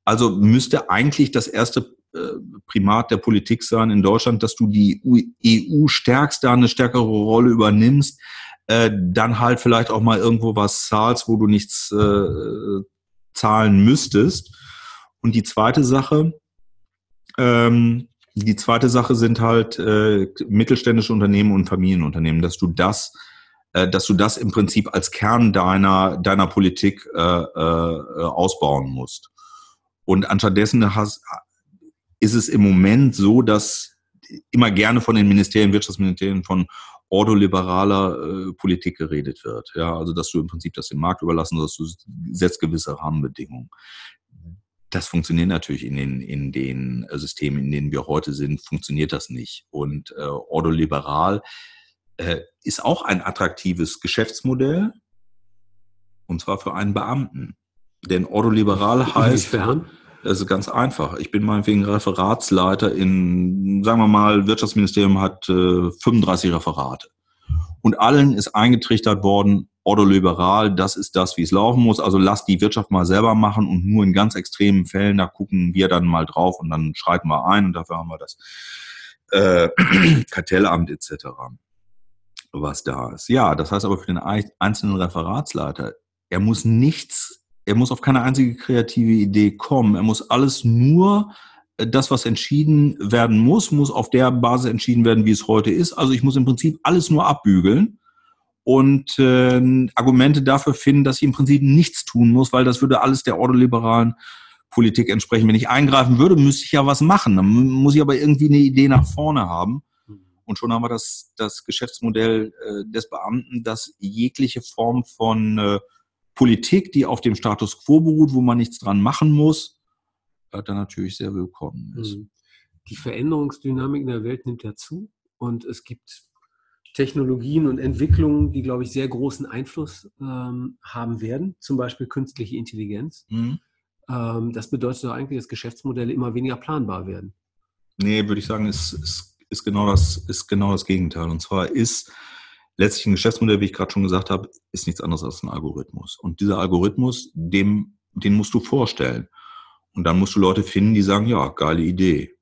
Also müsste eigentlich das erste Primat der Politik sein in Deutschland, dass du die EU stärkst, da eine stärkere Rolle übernimmst, äh, dann halt vielleicht auch mal irgendwo was zahlst, wo du nichts äh, zahlen müsstest. Und die zweite Sache, ähm, die zweite Sache sind halt äh, mittelständische Unternehmen und Familienunternehmen, dass du das, äh, dass du das im Prinzip als Kern deiner deiner Politik äh, äh, ausbauen musst. Und anstattdessen hast, ist es im Moment so, dass immer gerne von den Ministerien, Wirtschaftsministerien von ordoliberaler äh, Politik geredet wird. Ja, also dass du im Prinzip das dem Markt überlassen sollst, du setzt gewisse Rahmenbedingungen. Das funktioniert natürlich in den, in den äh, Systemen, in denen wir heute sind, funktioniert das nicht. Und äh, ordoliberal äh, ist auch ein attraktives Geschäftsmodell, und zwar für einen Beamten. Denn ordoliberal heißt, Inwiefern? Das ist ganz einfach. Ich bin meinetwegen Referatsleiter in, sagen wir mal, Wirtschaftsministerium hat äh, 35 Referate. Und allen ist eingetrichtert worden, ordoliberal, das ist das, wie es laufen muss. Also lass die Wirtschaft mal selber machen und nur in ganz extremen Fällen, da gucken wir dann mal drauf und dann schreiten wir ein und dafür haben wir das äh, *clears throat* Kartellamt etc., was da ist. Ja, das heißt aber für den einzelnen Referatsleiter, er muss nichts er muss auf keine einzige kreative Idee kommen. Er muss alles nur äh, das, was entschieden werden muss, muss auf der Basis entschieden werden, wie es heute ist. Also ich muss im Prinzip alles nur abbügeln und äh, Argumente dafür finden, dass ich im Prinzip nichts tun muss, weil das würde alles der ordoliberalen Politik entsprechen. Wenn ich eingreifen würde, müsste ich ja was machen. Dann muss ich aber irgendwie eine Idee nach vorne haben. Und schon haben wir das, das Geschäftsmodell äh, des Beamten, das jegliche Form von äh, Politik, die auf dem Status quo beruht, wo man nichts dran machen muss, dann natürlich sehr willkommen ist. Mhm. Die Veränderungsdynamik in der Welt nimmt ja zu und es gibt Technologien und Entwicklungen, die, glaube ich, sehr großen Einfluss ähm, haben werden, zum Beispiel künstliche Intelligenz. Mhm. Ähm, das bedeutet doch eigentlich, dass Geschäftsmodelle immer weniger planbar werden. Nee, würde ich sagen, ist, ist, ist, genau das, ist genau das Gegenteil. Und zwar ist letztlich ein Geschäftsmodell, wie ich gerade schon gesagt habe, ist nichts anderes als ein Algorithmus. Und dieser Algorithmus, dem, den musst du vorstellen. Und dann musst du Leute finden, die sagen, ja, geile Idee.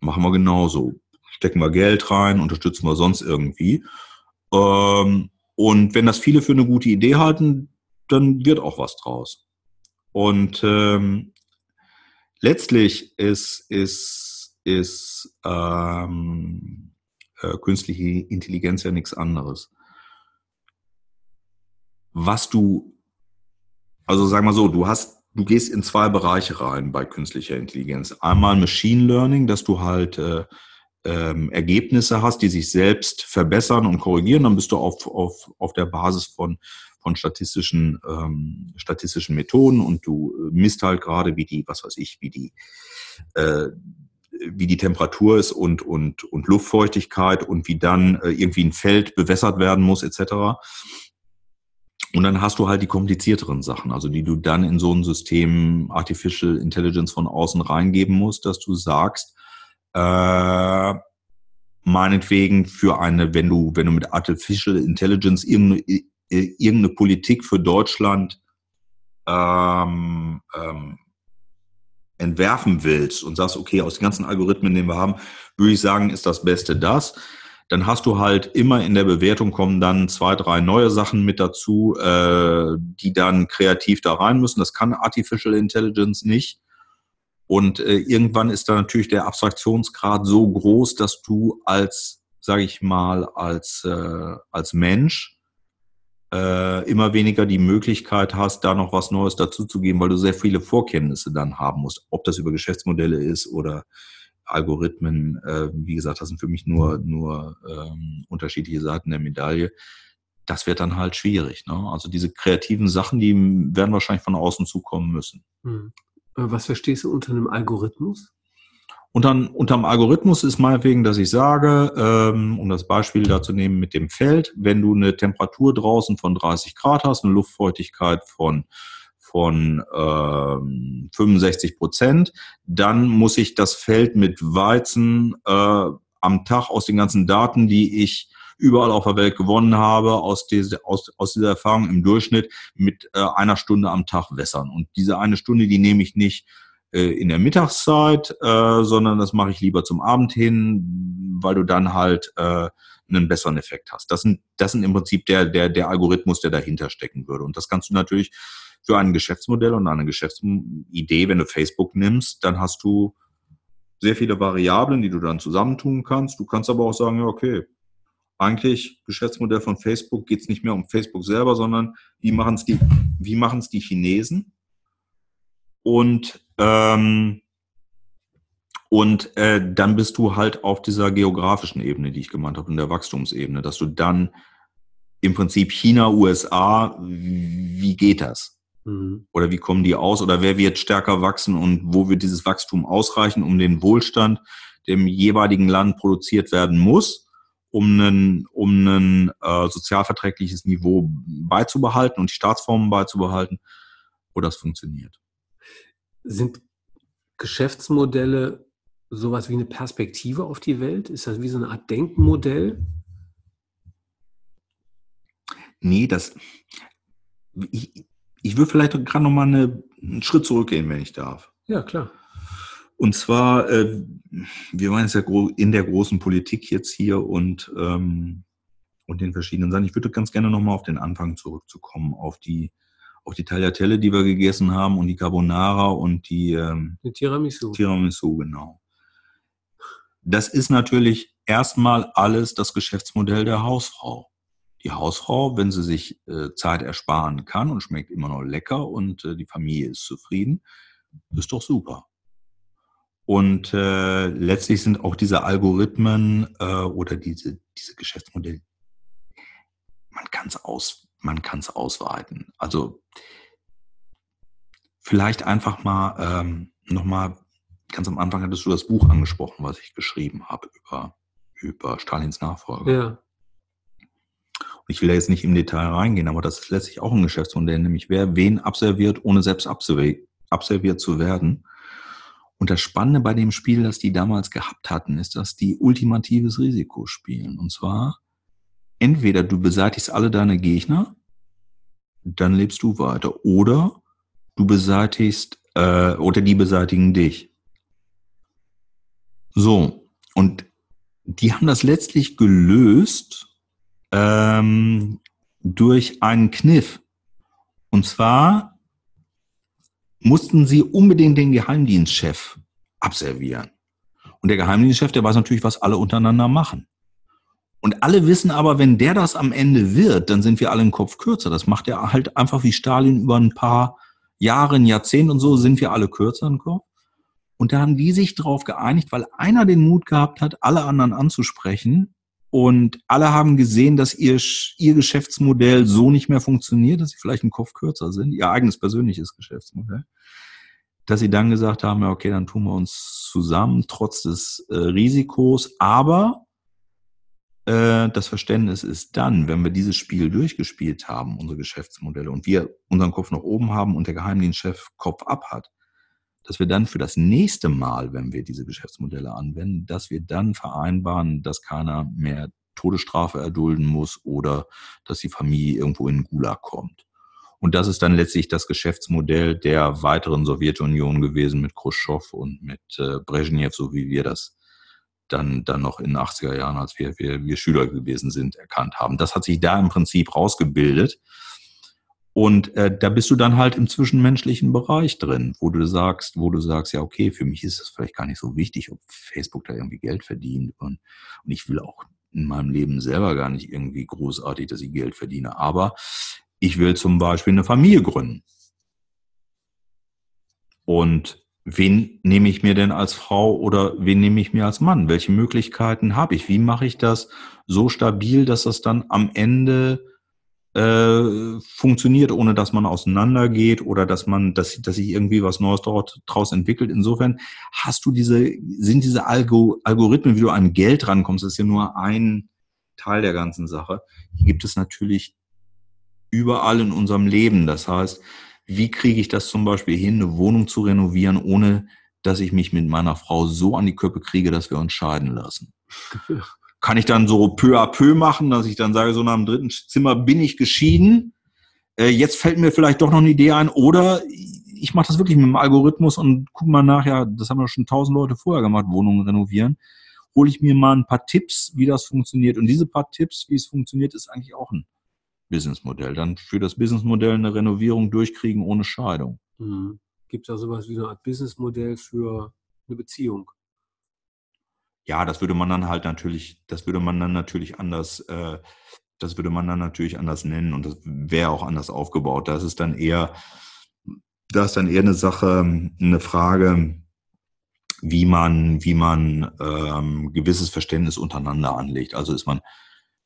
Machen wir genauso. Stecken wir Geld rein, unterstützen wir sonst irgendwie. Ähm, und wenn das viele für eine gute Idee halten, dann wird auch was draus. Und ähm, letztlich ist, ist, ist ähm, äh, künstliche Intelligenz ja nichts anderes. Was du, also sag mal so, du hast, du gehst in zwei Bereiche rein bei künstlicher Intelligenz. Einmal Machine Learning, dass du halt äh, ähm, Ergebnisse hast, die sich selbst verbessern und korrigieren. Dann bist du auf, auf, auf der Basis von, von statistischen, ähm, statistischen Methoden und du misst halt gerade, wie die, was weiß ich, wie die äh, wie die Temperatur ist und, und, und Luftfeuchtigkeit und wie dann äh, irgendwie ein Feld bewässert werden muss, etc. Und dann hast du halt die komplizierteren Sachen, also die du dann in so ein System Artificial Intelligence von außen reingeben musst, dass du sagst, äh, meinetwegen für eine, wenn du, wenn du mit Artificial Intelligence irgendeine, irgendeine Politik für Deutschland ähm, ähm, entwerfen willst und sagst, okay, aus den ganzen Algorithmen, die wir haben, würde ich sagen, ist das Beste das. Dann hast du halt immer in der Bewertung kommen dann zwei, drei neue Sachen mit dazu, äh, die dann kreativ da rein müssen. Das kann Artificial Intelligence nicht. Und äh, irgendwann ist da natürlich der Abstraktionsgrad so groß, dass du als, sage ich mal, als, äh, als Mensch äh, immer weniger die Möglichkeit hast, da noch was Neues dazuzugeben, weil du sehr viele Vorkenntnisse dann haben musst. Ob das über Geschäftsmodelle ist oder Algorithmen, äh, wie gesagt, das sind für mich nur, nur ähm, unterschiedliche Seiten der Medaille. Das wird dann halt schwierig. Ne? Also diese kreativen Sachen, die werden wahrscheinlich von außen zukommen müssen. Hm. Was verstehst du unter einem Algorithmus? Und dann unterm Algorithmus ist meinetwegen, dass ich sage, ähm, um das Beispiel da zu nehmen mit dem Feld, wenn du eine Temperatur draußen von 30 Grad hast, eine Luftfeuchtigkeit von von ähm, 65 Prozent, dann muss ich das Feld mit Weizen äh, am Tag aus den ganzen Daten, die ich überall auf der Welt gewonnen habe, aus, diese, aus, aus dieser Erfahrung im Durchschnitt mit äh, einer Stunde am Tag wässern. Und diese eine Stunde, die nehme ich nicht äh, in der Mittagszeit, äh, sondern das mache ich lieber zum Abend hin, weil du dann halt äh, einen besseren Effekt hast. Das sind, das sind im Prinzip der, der, der Algorithmus, der dahinter stecken würde. Und das kannst du natürlich für ein Geschäftsmodell und eine Geschäftsidee, wenn du Facebook nimmst, dann hast du sehr viele Variablen, die du dann zusammentun kannst. Du kannst aber auch sagen, ja, okay, eigentlich Geschäftsmodell von Facebook geht es nicht mehr um Facebook selber, sondern wie machen es die, wie machen es die Chinesen? Und ähm, und äh, dann bist du halt auf dieser geografischen Ebene, die ich gemeint habe, in der Wachstumsebene, dass du dann im Prinzip China, USA, wie geht das? Mhm. Oder wie kommen die aus? Oder wer wird stärker wachsen und wo wird dieses Wachstum ausreichen, um den Wohlstand, der im jeweiligen Land produziert werden muss, um ein, um ein äh, sozialverträgliches Niveau beizubehalten und die Staatsformen beizubehalten, wo das funktioniert. Sind Geschäftsmodelle sowas wie eine Perspektive auf die Welt? Ist das wie so eine Art Denkmodell? Nee, das. Ich, ich würde vielleicht gerade noch mal eine, einen Schritt zurückgehen, wenn ich darf. Ja, klar. Und zwar, äh, wir waren jetzt ja in der großen Politik jetzt hier und, ähm, und den verschiedenen Sachen. Ich würde ganz gerne noch mal auf den Anfang zurückzukommen, auf die, auf die Tagliatelle, die wir gegessen haben und die Carbonara und die, ähm, die Tiramisu. Tiramisu, genau. Das ist natürlich erstmal alles das Geschäftsmodell der Hausfrau. Die Hausfrau, wenn sie sich äh, Zeit ersparen kann und schmeckt immer noch lecker und äh, die Familie ist zufrieden, ist doch super. Und äh, letztlich sind auch diese Algorithmen äh, oder diese, diese Geschäftsmodelle, man kann es aus, man kann es ausweiten. Also vielleicht einfach mal ähm, nochmal ganz am Anfang hattest du das Buch angesprochen, was ich geschrieben habe über, über Stalins Nachfolger. Ja. Und ich will da jetzt nicht im Detail reingehen, aber das ist letztlich auch ein Geschäftsmodell, nämlich wer wen abserviert, ohne selbst abserviert zu werden. Und das Spannende bei dem Spiel, das die damals gehabt hatten, ist, dass die ultimatives Risiko spielen. Und zwar, entweder du beseitigst alle deine Gegner, dann lebst du weiter, oder du beseitigst, äh, oder die beseitigen dich. So, und die haben das letztlich gelöst ähm, durch einen Kniff. Und zwar mussten sie unbedingt den Geheimdienstchef abservieren. Und der Geheimdienstchef, der weiß natürlich, was alle untereinander machen. Und alle wissen aber, wenn der das am Ende wird, dann sind wir alle im Kopf kürzer. Das macht er halt einfach wie Stalin über ein paar Jahre, ein Jahrzehnt und so, sind wir alle kürzer im Kopf. Und da haben die sich darauf geeinigt, weil einer den Mut gehabt hat, alle anderen anzusprechen. Und alle haben gesehen, dass ihr, ihr Geschäftsmodell so nicht mehr funktioniert, dass sie vielleicht im Kopf kürzer sind, ihr eigenes persönliches Geschäftsmodell. Dass sie dann gesagt haben, ja, okay, dann tun wir uns zusammen, trotz des äh, Risikos. Aber äh, das Verständnis ist dann, wenn wir dieses Spiel durchgespielt haben, unsere Geschäftsmodelle, und wir unseren Kopf nach oben haben und der Geheimdienstchef Kopf ab hat, dass wir dann für das nächste Mal, wenn wir diese Geschäftsmodelle anwenden, dass wir dann vereinbaren, dass keiner mehr Todesstrafe erdulden muss oder dass die Familie irgendwo in Gulag kommt. Und das ist dann letztlich das Geschäftsmodell der weiteren Sowjetunion gewesen mit Khrushchev und mit äh, Brezhnev, so wie wir das dann, dann noch in den 80er Jahren, als wir, wir, wir Schüler gewesen sind, erkannt haben. Das hat sich da im Prinzip rausgebildet. Und äh, da bist du dann halt im zwischenmenschlichen Bereich drin, wo du sagst, wo du sagst, ja, okay, für mich ist es vielleicht gar nicht so wichtig, ob Facebook da irgendwie Geld verdient. Und, und ich will auch in meinem Leben selber gar nicht irgendwie großartig, dass ich Geld verdiene. Aber ich will zum Beispiel eine Familie gründen. Und wen nehme ich mir denn als Frau oder wen nehme ich mir als Mann? Welche Möglichkeiten habe ich? Wie mache ich das so stabil, dass das dann am Ende äh, funktioniert, ohne dass man auseinandergeht oder dass man, dass, dass sich irgendwie was Neues dort draus entwickelt. Insofern hast du diese, sind diese Algo, Algorithmen, wie du an Geld rankommst, das ist ja nur ein Teil der ganzen Sache. Die gibt es natürlich überall in unserem Leben. Das heißt, wie kriege ich das zum Beispiel hin, eine Wohnung zu renovieren, ohne dass ich mich mit meiner Frau so an die Köppe kriege, dass wir uns scheiden lassen? kann ich dann so peu à peu machen, dass ich dann sage, so nach dem dritten Zimmer bin ich geschieden. Äh, jetzt fällt mir vielleicht doch noch eine Idee ein. Oder ich mache das wirklich mit dem Algorithmus und gucke mal nach, ja, das haben ja schon tausend Leute vorher gemacht, Wohnungen renovieren. hole ich mir mal ein paar Tipps, wie das funktioniert. Und diese paar Tipps, wie es funktioniert, ist eigentlich auch ein Businessmodell. Dann für das Businessmodell eine Renovierung durchkriegen ohne Scheidung. Mhm. Gibt es da sowas wie eine Art Businessmodell für eine Beziehung? Ja, das würde man dann halt natürlich, das würde man dann natürlich anders, äh, das würde man dann natürlich anders nennen und das wäre auch anders aufgebaut. Das ist dann eher, da ist dann eher eine Sache, eine Frage, wie man, wie man ähm, gewisses Verständnis untereinander anlegt. Also ist man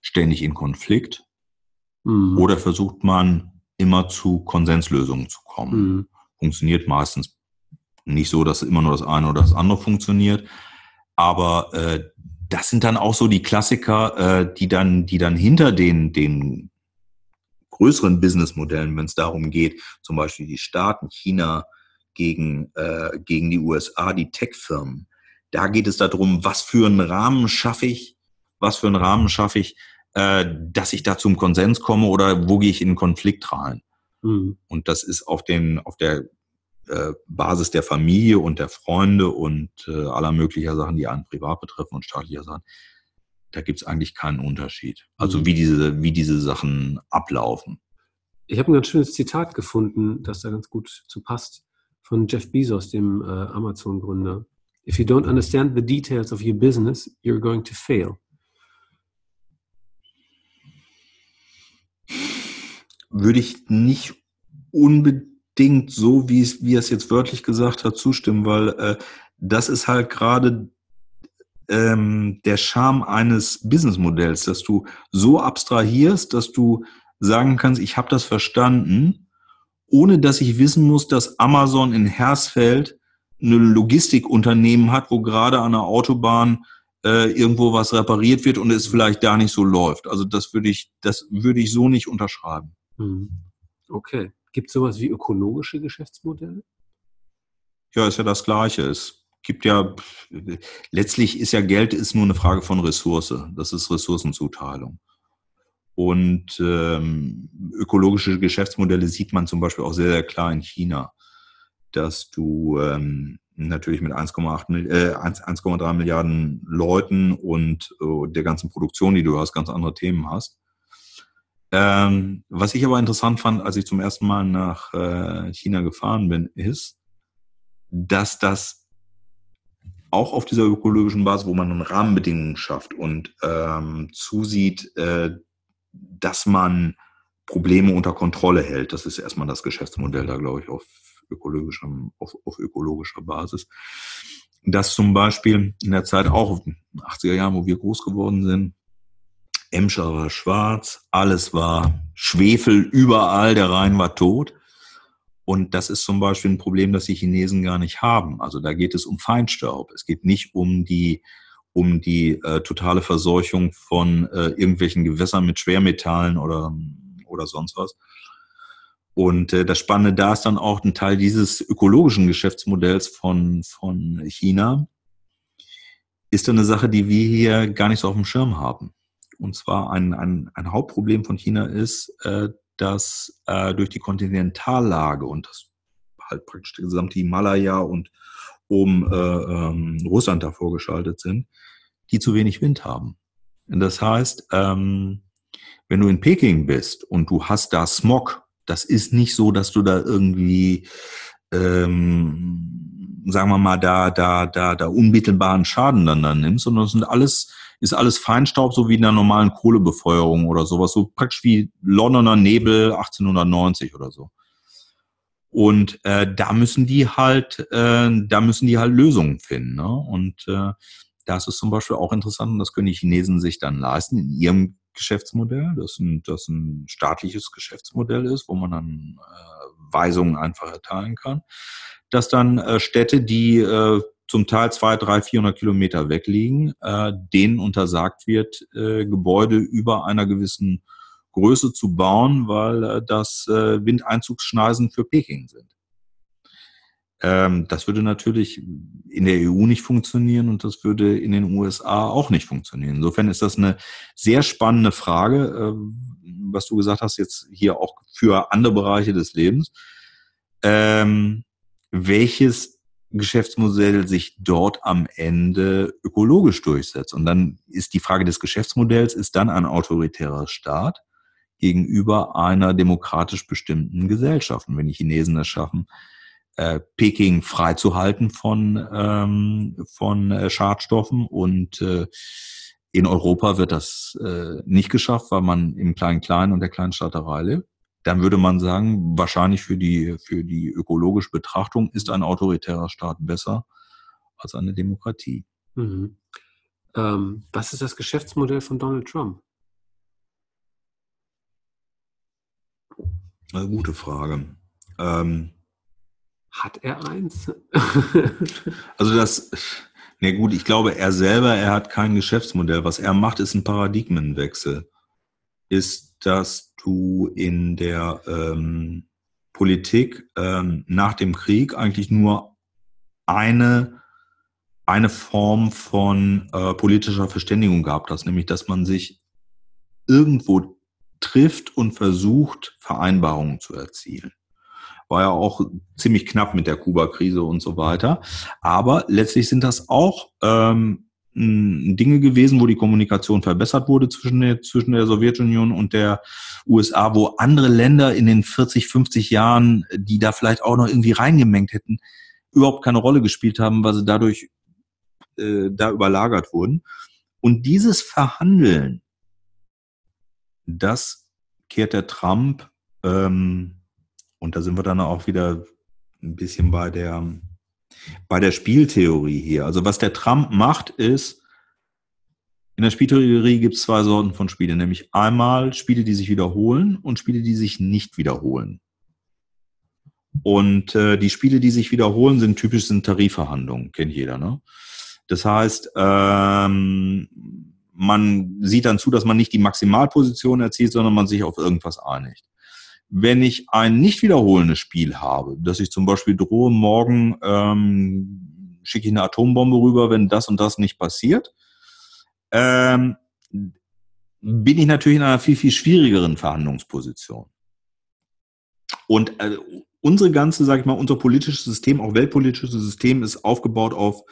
ständig in Konflikt mhm. oder versucht man immer zu Konsenslösungen zu kommen. Mhm. Funktioniert meistens nicht so, dass immer nur das eine oder das andere funktioniert. Aber äh, das sind dann auch so die Klassiker, äh, die dann, die dann hinter den, den größeren Businessmodellen, wenn es darum geht, zum Beispiel die Staaten, China gegen, äh, gegen die USA, die Tech-Firmen. Da geht es darum, was für einen Rahmen schaffe ich, was für einen Rahmen schaffe ich, äh, dass ich da zum Konsens komme oder wo gehe ich in Konflikt rein. Mhm. Und das ist auf, den, auf der äh, Basis der Familie und der Freunde und äh, aller möglicher Sachen, die einen privat betreffen und staatlicher Sachen da gibt es eigentlich keinen Unterschied. Also mhm. wie diese, wie diese Sachen ablaufen. Ich habe ein ganz schönes Zitat gefunden, das da ganz gut zu passt, von Jeff Bezos, dem äh, Amazon-Gründer. If you don't understand the details of your business, you're going to fail. Würde ich nicht unbedingt so, wie es, wie es jetzt wörtlich gesagt hat, zustimmen, weil äh, das ist halt gerade ähm, der Charme eines Businessmodells, dass du so abstrahierst, dass du sagen kannst, ich habe das verstanden, ohne dass ich wissen muss, dass Amazon in Hersfeld eine Logistikunternehmen hat, wo gerade an der Autobahn äh, irgendwo was repariert wird und es vielleicht da nicht so läuft. Also das würde ich, das würde ich so nicht unterschreiben. Hm. Okay. Gibt es sowas wie ökologische Geschäftsmodelle? Ja, ist ja das Gleiche. Es gibt ja, letztlich ist ja Geld ist nur eine Frage von Ressource. Das ist Ressourcenzuteilung. Und ähm, ökologische Geschäftsmodelle sieht man zum Beispiel auch sehr, sehr klar in China, dass du ähm, natürlich mit 1,8 äh, 1,3 Milliarden Leuten und äh, der ganzen Produktion, die du hast, ganz andere Themen hast. Ähm, was ich aber interessant fand, als ich zum ersten Mal nach äh, China gefahren bin, ist, dass das auch auf dieser ökologischen Basis, wo man Rahmenbedingungen schafft und ähm, zusieht, äh, dass man Probleme unter Kontrolle hält. Das ist erstmal das Geschäftsmodell da, glaube ich, auf ökologischer, auf, auf ökologischer Basis. Dass zum Beispiel in der Zeit auch in den 80er Jahren, wo wir groß geworden sind, Emscher war schwarz, alles war Schwefel überall, der Rhein war tot. Und das ist zum Beispiel ein Problem, das die Chinesen gar nicht haben. Also da geht es um Feinstaub. Es geht nicht um die, um die äh, totale Verseuchung von äh, irgendwelchen Gewässern mit Schwermetallen oder, oder sonst was. Und äh, das Spannende da ist dann auch ein Teil dieses ökologischen Geschäftsmodells von, von China, ist dann eine Sache, die wir hier gar nicht so auf dem Schirm haben. Und zwar ein, ein, ein Hauptproblem von China ist, äh, dass äh, durch die Kontinentallage und das halt praktisch der gesamte Himalaya und oben äh, ähm, Russland davor geschaltet sind, die zu wenig Wind haben. Das heißt, ähm, wenn du in Peking bist und du hast da Smog, das ist nicht so, dass du da irgendwie, ähm, sagen wir mal, da, da, da, da unmittelbaren Schaden dann, dann nimmst, sondern das sind alles ist alles Feinstaub, so wie in der normalen Kohlebefeuerung oder sowas, so praktisch wie Londoner Nebel 1890 oder so. Und äh, da müssen die halt, äh, da müssen die halt Lösungen finden. Ne? Und äh, da ist es zum Beispiel auch interessant, und das können die Chinesen sich dann leisten in ihrem Geschäftsmodell, das ein, das ein staatliches Geschäftsmodell ist, wo man dann äh, Weisungen einfach erteilen kann, dass dann äh, Städte, die äh, zum Teil zwei, drei, 400 Kilometer wegliegen, äh, denen untersagt wird, äh, Gebäude über einer gewissen Größe zu bauen, weil äh, das äh, Windeinzugsschneisen für Peking sind. Ähm, das würde natürlich in der EU nicht funktionieren und das würde in den USA auch nicht funktionieren. Insofern ist das eine sehr spannende Frage, äh, was du gesagt hast, jetzt hier auch für andere Bereiche des Lebens. Ähm, welches Geschäftsmodell sich dort am Ende ökologisch durchsetzt. Und dann ist die Frage des Geschäftsmodells, ist dann ein autoritärer Staat gegenüber einer demokratisch bestimmten Gesellschaft. Und wenn die Chinesen es schaffen, äh, Peking freizuhalten von, ähm, von äh, Schadstoffen und äh, in Europa wird das äh, nicht geschafft, weil man im Klein-Klein und der Kleinstaaterei lebt dann würde man sagen, wahrscheinlich für die, für die ökologische Betrachtung ist ein autoritärer Staat besser als eine Demokratie. Mhm. Ähm, was ist das Geschäftsmodell von Donald Trump? Eine gute Frage. Ähm, hat er eins? *laughs* also das, na gut, ich glaube, er selber, er hat kein Geschäftsmodell. Was er macht, ist ein Paradigmenwechsel. Ist, dass du in der ähm, Politik ähm, nach dem Krieg eigentlich nur eine, eine Form von äh, politischer Verständigung gehabt hast, nämlich dass man sich irgendwo trifft und versucht, Vereinbarungen zu erzielen. War ja auch ziemlich knapp mit der Kuba-Krise und so weiter. Aber letztlich sind das auch ähm, Dinge gewesen, wo die Kommunikation verbessert wurde zwischen der, zwischen der Sowjetunion und der USA, wo andere Länder in den 40, 50 Jahren, die da vielleicht auch noch irgendwie reingemengt hätten, überhaupt keine Rolle gespielt haben, weil sie dadurch äh, da überlagert wurden. Und dieses Verhandeln, das kehrt der Trump, ähm, und da sind wir dann auch wieder ein bisschen bei der bei der Spieltheorie hier. Also was der Trump macht, ist, in der Spieltheorie gibt es zwei Sorten von Spielen, nämlich einmal Spiele, die sich wiederholen und Spiele, die sich nicht wiederholen. Und äh, die Spiele, die sich wiederholen, sind typisch sind Tarifverhandlungen, kennt jeder. Ne? Das heißt, ähm, man sieht dann zu, dass man nicht die Maximalposition erzielt, sondern man sich auf irgendwas einigt wenn ich ein nicht wiederholendes Spiel habe, dass ich zum Beispiel drohe, morgen ähm, schicke ich eine Atombombe rüber, wenn das und das nicht passiert, ähm, bin ich natürlich in einer viel, viel schwierigeren Verhandlungsposition. Und äh, unsere ganze, sage ich mal, unser politisches System, auch weltpolitisches System, ist aufgebaut auf,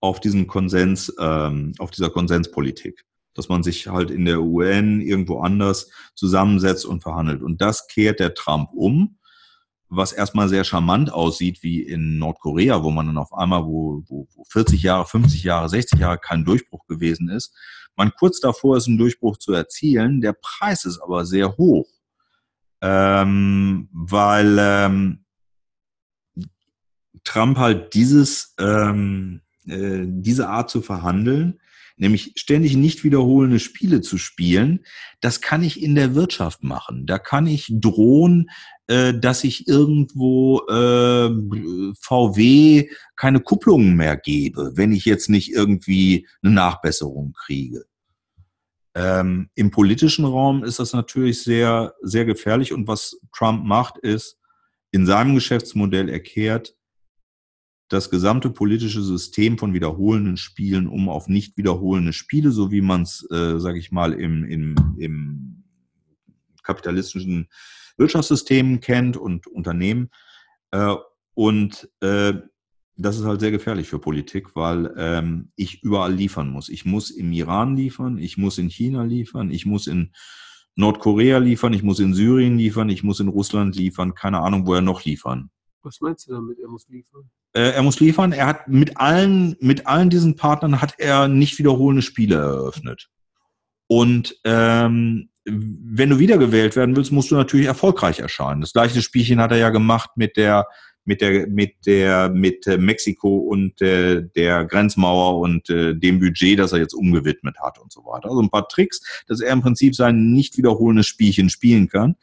auf diesen Konsens, ähm, auf dieser Konsenspolitik dass man sich halt in der UN irgendwo anders zusammensetzt und verhandelt. Und das kehrt der Trump um, was erstmal sehr charmant aussieht, wie in Nordkorea, wo man dann auf einmal, wo, wo, wo 40 Jahre, 50 Jahre, 60 Jahre kein Durchbruch gewesen ist, man kurz davor ist, einen Durchbruch zu erzielen. Der Preis ist aber sehr hoch, ähm, weil ähm, Trump halt dieses, ähm, äh, diese Art zu verhandeln nämlich ständig nicht wiederholende Spiele zu spielen, das kann ich in der Wirtschaft machen. Da kann ich drohen, äh, dass ich irgendwo äh, VW keine Kupplungen mehr gebe, wenn ich jetzt nicht irgendwie eine Nachbesserung kriege. Ähm, Im politischen Raum ist das natürlich sehr, sehr gefährlich und was Trump macht, ist, in seinem Geschäftsmodell erklärt, das gesamte politische System von wiederholenden Spielen um auf nicht wiederholende Spiele, so wie man es, äh, sage ich mal, im, im, im kapitalistischen Wirtschaftssystem kennt und Unternehmen. Äh, und äh, das ist halt sehr gefährlich für Politik, weil ähm, ich überall liefern muss. Ich muss im Iran liefern, ich muss in China liefern, ich muss in Nordkorea liefern, ich muss in Syrien liefern, ich muss in Russland liefern, keine Ahnung, wo er noch liefern. Was meinst du damit, er muss liefern? Äh, er muss liefern. Er hat mit allen, mit allen diesen Partnern hat er nicht wiederholende Spiele eröffnet. Und ähm, wenn du wiedergewählt werden willst, musst du natürlich erfolgreich erscheinen. Das gleiche Spielchen hat er ja gemacht mit der mit der mit der mit äh, Mexiko und äh, der Grenzmauer und äh, dem Budget, das er jetzt umgewidmet hat und so weiter. Also ein paar Tricks, dass er im Prinzip sein nicht wiederholendes Spielchen spielen kann.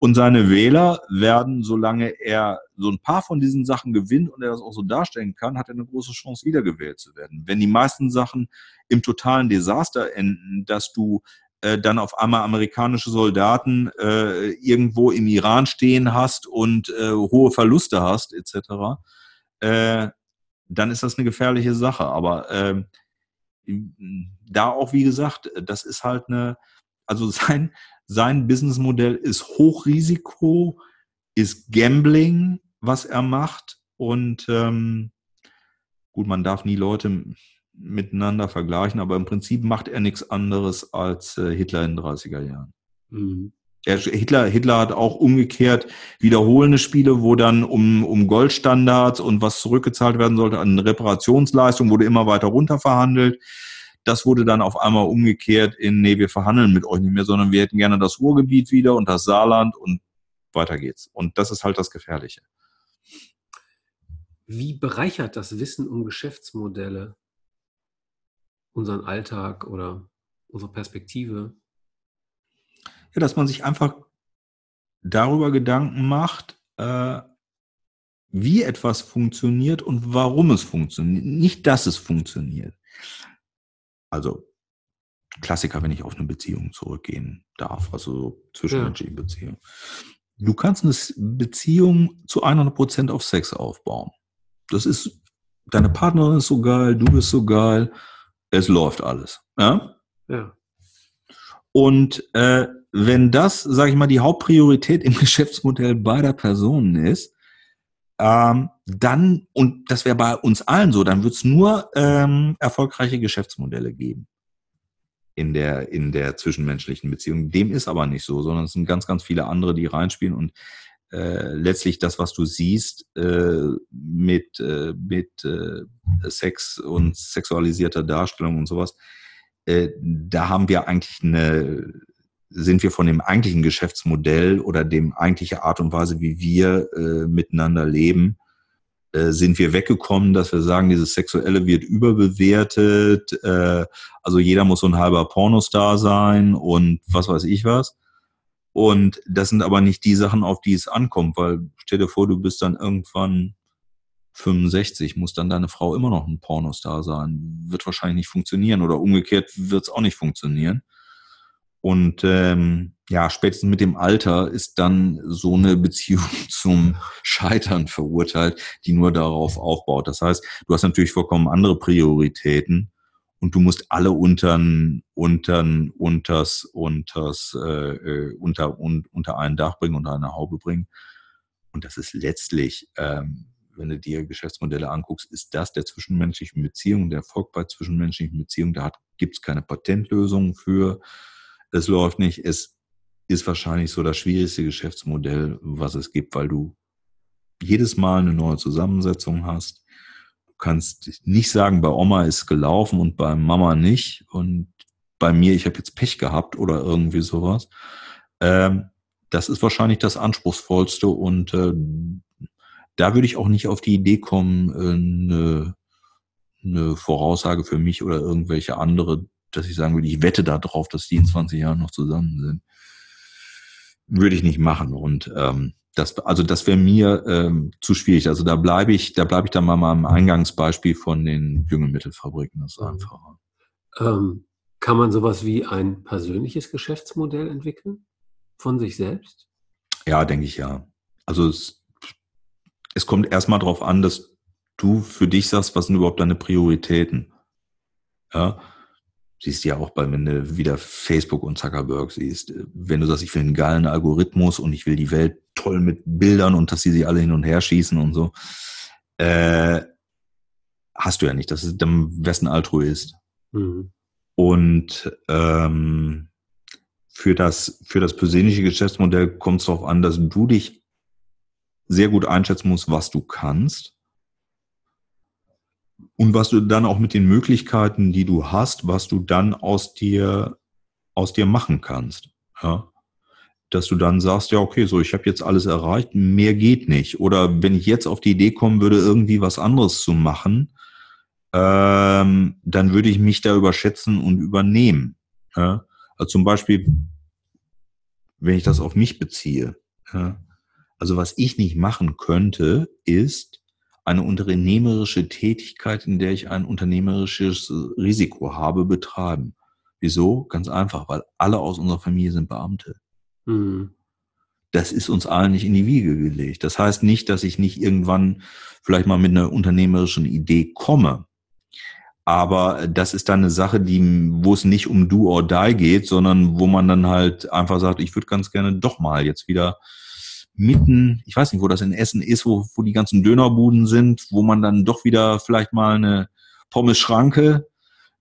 Und seine Wähler werden, solange er so ein paar von diesen Sachen gewinnt und er das auch so darstellen kann, hat er eine große Chance, wiedergewählt zu werden. Wenn die meisten Sachen im totalen Desaster enden, dass du äh, dann auf einmal amerikanische Soldaten äh, irgendwo im Iran stehen hast und äh, hohe Verluste hast, etc., äh, dann ist das eine gefährliche Sache. Aber äh, da auch, wie gesagt, das ist halt eine, also *laughs* sein, sein Businessmodell ist Hochrisiko, ist Gambling, was er macht. Und ähm, gut, man darf nie Leute miteinander vergleichen, aber im Prinzip macht er nichts anderes als äh, Hitler in den 30er Jahren. Mhm. Er, Hitler, Hitler hat auch umgekehrt wiederholende Spiele, wo dann um, um Goldstandards und was zurückgezahlt werden sollte an Reparationsleistung, wurde immer weiter runter verhandelt. Das wurde dann auf einmal umgekehrt in, nee, wir verhandeln mit euch nicht mehr, sondern wir hätten gerne das Ruhrgebiet wieder und das Saarland und weiter geht's. Und das ist halt das Gefährliche. Wie bereichert das Wissen um Geschäftsmodelle unseren Alltag oder unsere Perspektive? Ja, dass man sich einfach darüber Gedanken macht, äh, wie etwas funktioniert und warum es funktioniert. Nicht, dass es funktioniert. Also Klassiker, wenn ich auf eine Beziehung zurückgehen darf, also zwischenmenschliche ja. Beziehung. Du kannst eine Beziehung zu 100 Prozent auf Sex aufbauen. Das ist, deine Partnerin ist so geil, du bist so geil, es läuft alles. Ja. ja. Und äh, wenn das, sage ich mal, die Hauptpriorität im *laughs* Geschäftsmodell beider Personen ist, ähm, dann, und das wäre bei uns allen so, dann wird es nur ähm, erfolgreiche Geschäftsmodelle geben in der, in der zwischenmenschlichen Beziehung. Dem ist aber nicht so, sondern es sind ganz, ganz viele andere, die reinspielen und äh, letztlich das, was du siehst äh, mit, äh, mit äh, Sex und sexualisierter Darstellung und sowas, äh, da haben wir eigentlich eine, sind wir von dem eigentlichen Geschäftsmodell oder dem eigentliche Art und Weise, wie wir äh, miteinander leben, äh, sind wir weggekommen, dass wir sagen, dieses Sexuelle wird überbewertet, äh, also jeder muss so ein halber Pornostar sein und was weiß ich was. Und das sind aber nicht die Sachen, auf die es ankommt, weil stell dir vor, du bist dann irgendwann 65, muss dann deine Frau immer noch ein Pornostar sein. Wird wahrscheinlich nicht funktionieren oder umgekehrt wird es auch nicht funktionieren. Und ähm, ja, spätestens mit dem Alter ist dann so eine Beziehung *laughs* zum Scheitern verurteilt, die nur darauf aufbaut. Das heißt, du hast natürlich vollkommen andere Prioritäten und du musst alle untern, untern, unters, unters, äh, äh, unter, un, unter ein Dach bringen, unter eine Haube bringen. Und das ist letztlich, ähm, wenn du dir Geschäftsmodelle anguckst, ist das der zwischenmenschlichen Beziehung, der Erfolg bei zwischenmenschlichen Beziehungen. Da gibt es keine Patentlösung für. Es läuft nicht. Es ist wahrscheinlich so das schwierigste Geschäftsmodell, was es gibt, weil du jedes Mal eine neue Zusammensetzung hast kannst nicht sagen, bei Oma ist gelaufen und bei Mama nicht und bei mir, ich habe jetzt Pech gehabt oder irgendwie sowas. Ähm, das ist wahrscheinlich das Anspruchsvollste und äh, da würde ich auch nicht auf die Idee kommen, äh, eine, eine Voraussage für mich oder irgendwelche andere, dass ich sagen würde, ich wette darauf, dass die in 20 Jahren noch zusammen sind. Würde ich nicht machen. Und ähm, das, also das wäre mir ähm, zu schwierig. Also da bleibe ich, da bleibe ich dann mal am Eingangsbeispiel von den Düngemittelfabriken. Das ist mhm. einfacher. Ähm, kann man sowas wie ein persönliches Geschäftsmodell entwickeln von sich selbst? Ja, denke ich ja. Also es, es kommt erstmal darauf an, dass du für dich sagst, was sind überhaupt deine Prioritäten. Ja, siehst ja auch bei, wenn du wieder Facebook und Zuckerberg siehst, wenn du sagst, ich will einen geilen Algorithmus und ich will die Welt toll mit Bildern und dass sie sie alle hin und her schießen und so, äh, hast du ja nicht. Das ist dann wessen Altruist. Mhm. Und ähm, für das, für das persönliche Geschäftsmodell kommt es darauf an, dass du dich sehr gut einschätzen musst, was du kannst und was du dann auch mit den Möglichkeiten, die du hast, was du dann aus dir, aus dir machen kannst. Ja? Dass du dann sagst, ja, okay, so, ich habe jetzt alles erreicht, mehr geht nicht. Oder wenn ich jetzt auf die Idee kommen würde, irgendwie was anderes zu machen, ähm, dann würde ich mich da überschätzen und übernehmen. Ja? Also zum Beispiel, wenn ich das auf mich beziehe. Ja? Also was ich nicht machen könnte, ist, eine unternehmerische Tätigkeit, in der ich ein unternehmerisches Risiko habe, betreiben. Wieso? Ganz einfach, weil alle aus unserer Familie sind Beamte. Mhm. Das ist uns allen nicht in die Wiege gelegt. Das heißt nicht, dass ich nicht irgendwann vielleicht mal mit einer unternehmerischen Idee komme. Aber das ist dann eine Sache, die, wo es nicht um Do or Die geht, sondern wo man dann halt einfach sagt, ich würde ganz gerne doch mal jetzt wieder mitten, ich weiß nicht, wo das in Essen ist, wo, wo die ganzen Dönerbuden sind, wo man dann doch wieder vielleicht mal eine Pommes-Schranke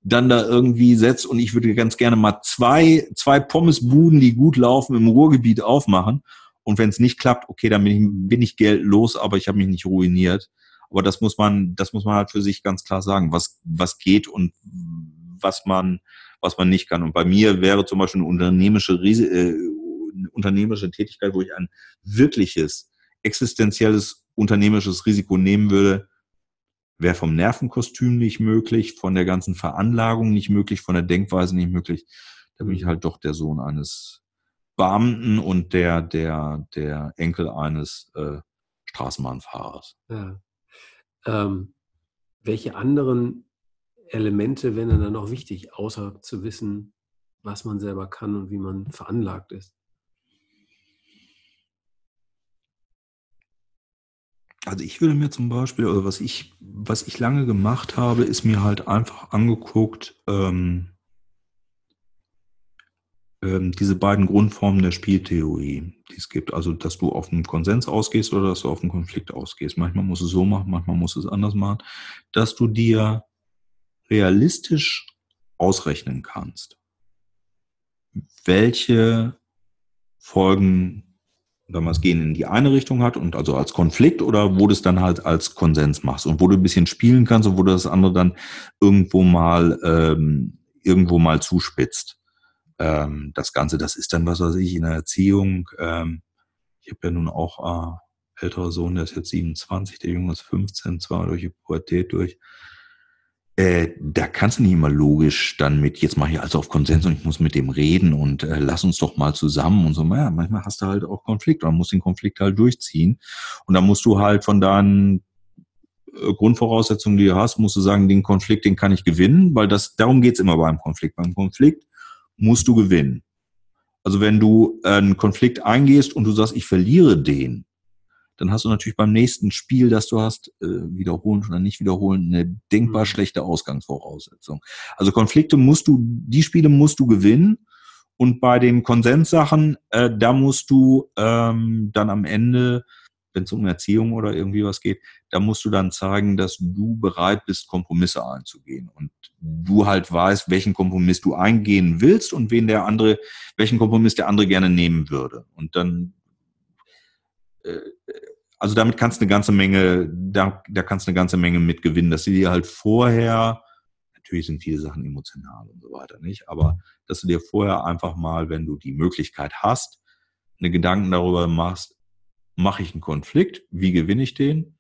dann da irgendwie setzt und ich würde ganz gerne mal zwei, zwei Pommesbuden, die gut laufen, im Ruhrgebiet aufmachen. Und wenn es nicht klappt, okay, dann bin ich, bin ich Geld los, aber ich habe mich nicht ruiniert. Aber das muss man, das muss man halt für sich ganz klar sagen, was, was geht und was man, was man nicht kann. Und bei mir wäre zum Beispiel eine unternehmerische, äh, eine unternehmerische Tätigkeit, wo ich ein wirkliches, existenzielles unternehmerisches Risiko nehmen würde, wäre vom Nervenkostüm nicht möglich, von der ganzen Veranlagung nicht möglich, von der Denkweise nicht möglich. Da bin ich halt doch der Sohn eines Beamten und der, der, der Enkel eines äh, Straßenbahnfahrers. Ja. Ähm, welche anderen Elemente wären dann noch wichtig, außer zu wissen, was man selber kann und wie man veranlagt ist? Also ich würde mir zum Beispiel, oder was ich, was ich lange gemacht habe, ist mir halt einfach angeguckt, ähm, ähm, diese beiden Grundformen der Spieltheorie, die es gibt. Also, dass du auf einen Konsens ausgehst oder dass du auf einen Konflikt ausgehst. Manchmal musst du es so machen, manchmal musst du es anders machen. Dass du dir realistisch ausrechnen kannst, welche Folgen damals gehen in die eine Richtung hat und also als Konflikt oder wo du es dann halt als Konsens machst und wo du ein bisschen spielen kannst und wo du das andere dann irgendwo mal ähm, irgendwo mal zuspitzt. Ähm, das Ganze, das ist dann was weiß ich in der Erziehung. Ähm, ich habe ja nun auch äh, älterer Sohn, der ist jetzt 27, der Junge ist 15, zwar durch die Pubertät durch. Äh, da kannst du nicht immer logisch dann mit, jetzt mache ich also auf Konsens und ich muss mit dem reden und äh, lass uns doch mal zusammen und so. Ja, manchmal hast du halt auch Konflikt oder musst den Konflikt halt durchziehen. Und dann musst du halt von deinen äh, Grundvoraussetzungen, die du hast, musst du sagen, den Konflikt, den kann ich gewinnen, weil das, darum geht's immer beim Konflikt. Beim Konflikt musst du gewinnen. Also wenn du einen Konflikt eingehst und du sagst, ich verliere den, dann hast du natürlich beim nächsten Spiel, das du hast, äh, wiederholen oder nicht wiederholen, eine denkbar mhm. schlechte Ausgangsvoraussetzung. Also Konflikte musst du, die Spiele musst du gewinnen. Und bei den Konsenssachen, äh, da musst du ähm, dann am Ende, wenn es um Erziehung oder irgendwie was geht, da musst du dann zeigen, dass du bereit bist, Kompromisse einzugehen. Und du halt weißt, welchen Kompromiss du eingehen willst und wen der andere, welchen Kompromiss der andere gerne nehmen würde. Und dann also damit kannst du eine ganze Menge, da, da kannst du eine ganze Menge mitgewinnen, dass du dir halt vorher, natürlich sind viele Sachen emotional und so weiter, nicht, aber dass du dir vorher einfach mal, wenn du die Möglichkeit hast, eine Gedanken darüber machst, mache ich einen Konflikt, wie gewinne ich den?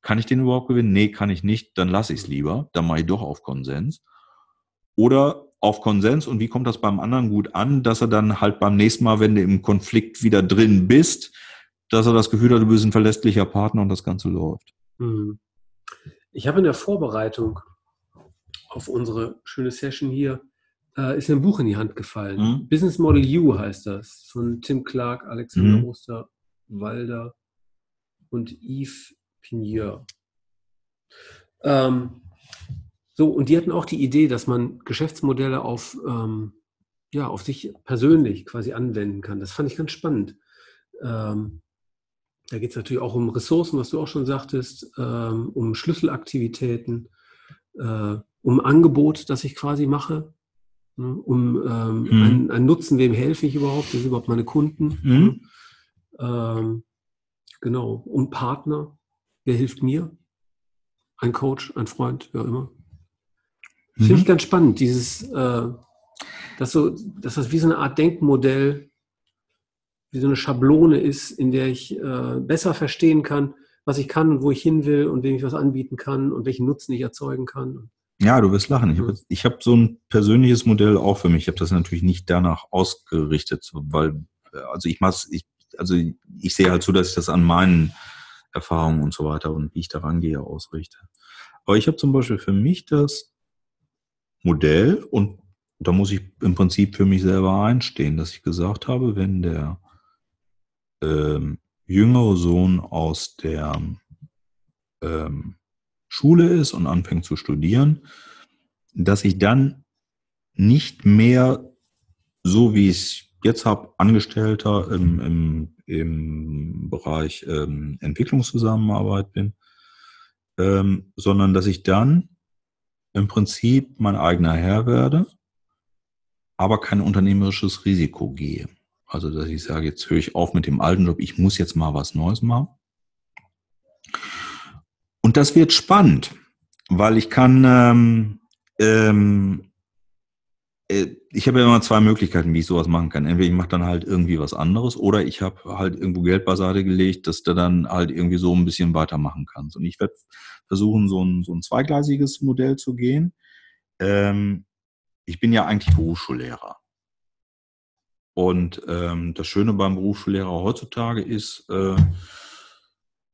Kann ich den überhaupt gewinnen? Nee, kann ich nicht, dann lasse ich es lieber, dann mache ich doch auf Konsens. Oder auf Konsens und wie kommt das beim anderen gut an, dass er dann halt beim nächsten Mal, wenn du im Konflikt wieder drin bist, dass er das Gefühl hat, du bist ein verlässlicher Partner und das Ganze läuft. Hm. Ich habe in der Vorbereitung auf unsere schöne Session hier, äh, ist ein Buch in die Hand gefallen. Mhm. Business Model U heißt das, von Tim Clark, Alexander mhm. Osterwalder und Yves Pigneur. Ähm, so, und die hatten auch die Idee, dass man Geschäftsmodelle auf, ähm, ja, auf sich persönlich quasi anwenden kann. Das fand ich ganz spannend. Ähm, da geht es natürlich auch um Ressourcen, was du auch schon sagtest, ähm, um Schlüsselaktivitäten, äh, um Angebot, das ich quasi mache, ne, um ähm, mhm. einen, einen, Nutzen, wem helfe ich überhaupt, das sind überhaupt meine Kunden. Mhm. Ne? Ähm, genau, um Partner, wer hilft mir? Ein Coach, ein Freund, wer immer. Mhm. Finde ich ganz spannend, dieses, äh, dass, so, dass das wie so eine Art Denkmodell wie so eine Schablone ist, in der ich äh, besser verstehen kann, was ich kann und wo ich hin will und wem ich was anbieten kann und welchen Nutzen ich erzeugen kann. Ja, du wirst lachen. Ich habe ich hab so ein persönliches Modell auch für mich. Ich habe das natürlich nicht danach ausgerichtet, weil, äh, also ich mach's, ich, also ich sehe halt so, dass ich das an meinen Erfahrungen und so weiter und wie ich da rangehe ausrichte. Aber ich habe zum Beispiel für mich das Modell und da muss ich im Prinzip für mich selber einstehen, dass ich gesagt habe, wenn der ähm, jüngere Sohn aus der ähm, Schule ist und anfängt zu studieren, dass ich dann nicht mehr so wie ich jetzt habe, Angestellter im, im, im Bereich ähm, Entwicklungszusammenarbeit bin, ähm, sondern dass ich dann im Prinzip mein eigener Herr werde, aber kein unternehmerisches Risiko gehe. Also dass ich sage, jetzt höre ich auf mit dem alten Job, ich muss jetzt mal was Neues machen. Und das wird spannend, weil ich kann ähm, ähm, äh, ich habe ja immer zwei Möglichkeiten, wie ich sowas machen kann. Entweder ich mache dann halt irgendwie was anderes oder ich habe halt irgendwo Geld beiseite gelegt, dass du dann halt irgendwie so ein bisschen weitermachen kannst. Und ich werde versuchen, so ein, so ein zweigleisiges Modell zu gehen. Ähm, ich bin ja eigentlich Berufsschullehrer. Und ähm, das Schöne beim Berufsschullehrer heutzutage ist, äh,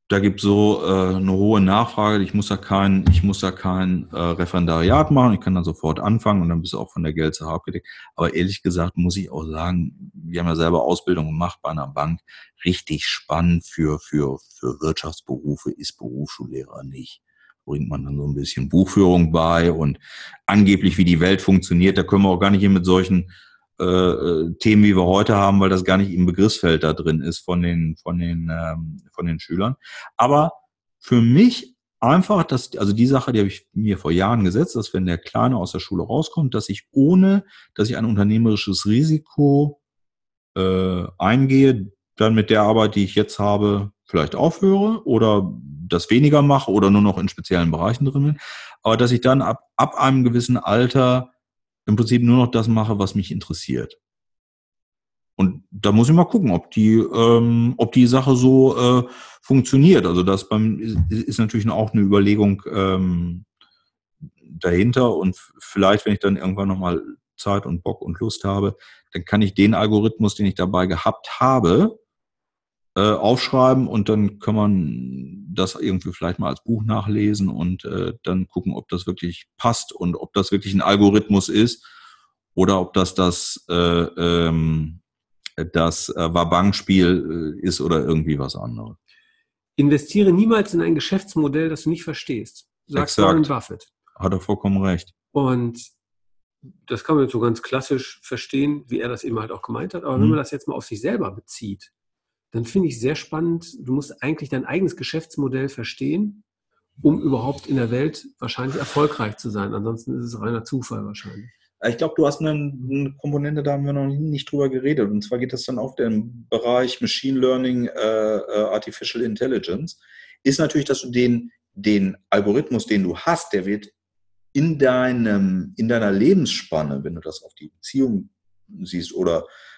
da gibt so äh, eine hohe Nachfrage. Ich muss da kein, ich muss da kein äh, Referendariat machen. Ich kann dann sofort anfangen und dann bist du auch von der Geldsache abgedeckt. Aber ehrlich gesagt muss ich auch sagen, wir haben ja selber Ausbildung gemacht bei einer Bank. Richtig spannend für, für, für Wirtschaftsberufe ist Berufsschullehrer nicht. Bringt man dann so ein bisschen Buchführung bei und angeblich, wie die Welt funktioniert. Da können wir auch gar nicht hier mit solchen äh, äh, Themen, wie wir heute haben, weil das gar nicht im Begriffsfeld da drin ist von den, von den, ähm, von den Schülern. Aber für mich einfach, dass, also die Sache, die habe ich mir vor Jahren gesetzt, dass wenn der Kleine aus der Schule rauskommt, dass ich ohne, dass ich ein unternehmerisches Risiko äh, eingehe, dann mit der Arbeit, die ich jetzt habe, vielleicht aufhöre oder das weniger mache oder nur noch in speziellen Bereichen drin bin, aber dass ich dann ab, ab einem gewissen Alter im Prinzip nur noch das mache, was mich interessiert. Und da muss ich mal gucken, ob die, ähm, ob die Sache so äh, funktioniert. Also das beim, ist, natürlich auch eine Überlegung ähm, dahinter. Und vielleicht, wenn ich dann irgendwann nochmal Zeit und Bock und Lust habe, dann kann ich den Algorithmus, den ich dabei gehabt habe, äh, aufschreiben und dann kann man das irgendwie vielleicht mal als Buch nachlesen und äh, dann gucken, ob das wirklich passt und ob das wirklich ein Algorithmus ist oder ob das das, äh, ähm, das äh, Wabang-Spiel äh, ist oder irgendwie was anderes. Investiere niemals in ein Geschäftsmodell, das du nicht verstehst. Sagt Warren Buffett. Hat er vollkommen recht. Und das kann man jetzt so ganz klassisch verstehen, wie er das eben halt auch gemeint hat. Aber hm. wenn man das jetzt mal auf sich selber bezieht, dann finde ich sehr spannend, du musst eigentlich dein eigenes Geschäftsmodell verstehen, um überhaupt in der Welt wahrscheinlich erfolgreich zu sein. Ansonsten ist es reiner Zufall wahrscheinlich. Ich glaube, du hast eine, eine, Komponente, da haben wir noch nicht drüber geredet. Und zwar geht das dann auf den Bereich Machine Learning, äh, äh, Artificial Intelligence. Ist natürlich, dass du den, den Algorithmus, den du hast, der wird in, deinem, in deiner Lebensspanne, wenn du das auf die Beziehung siehst oder äh,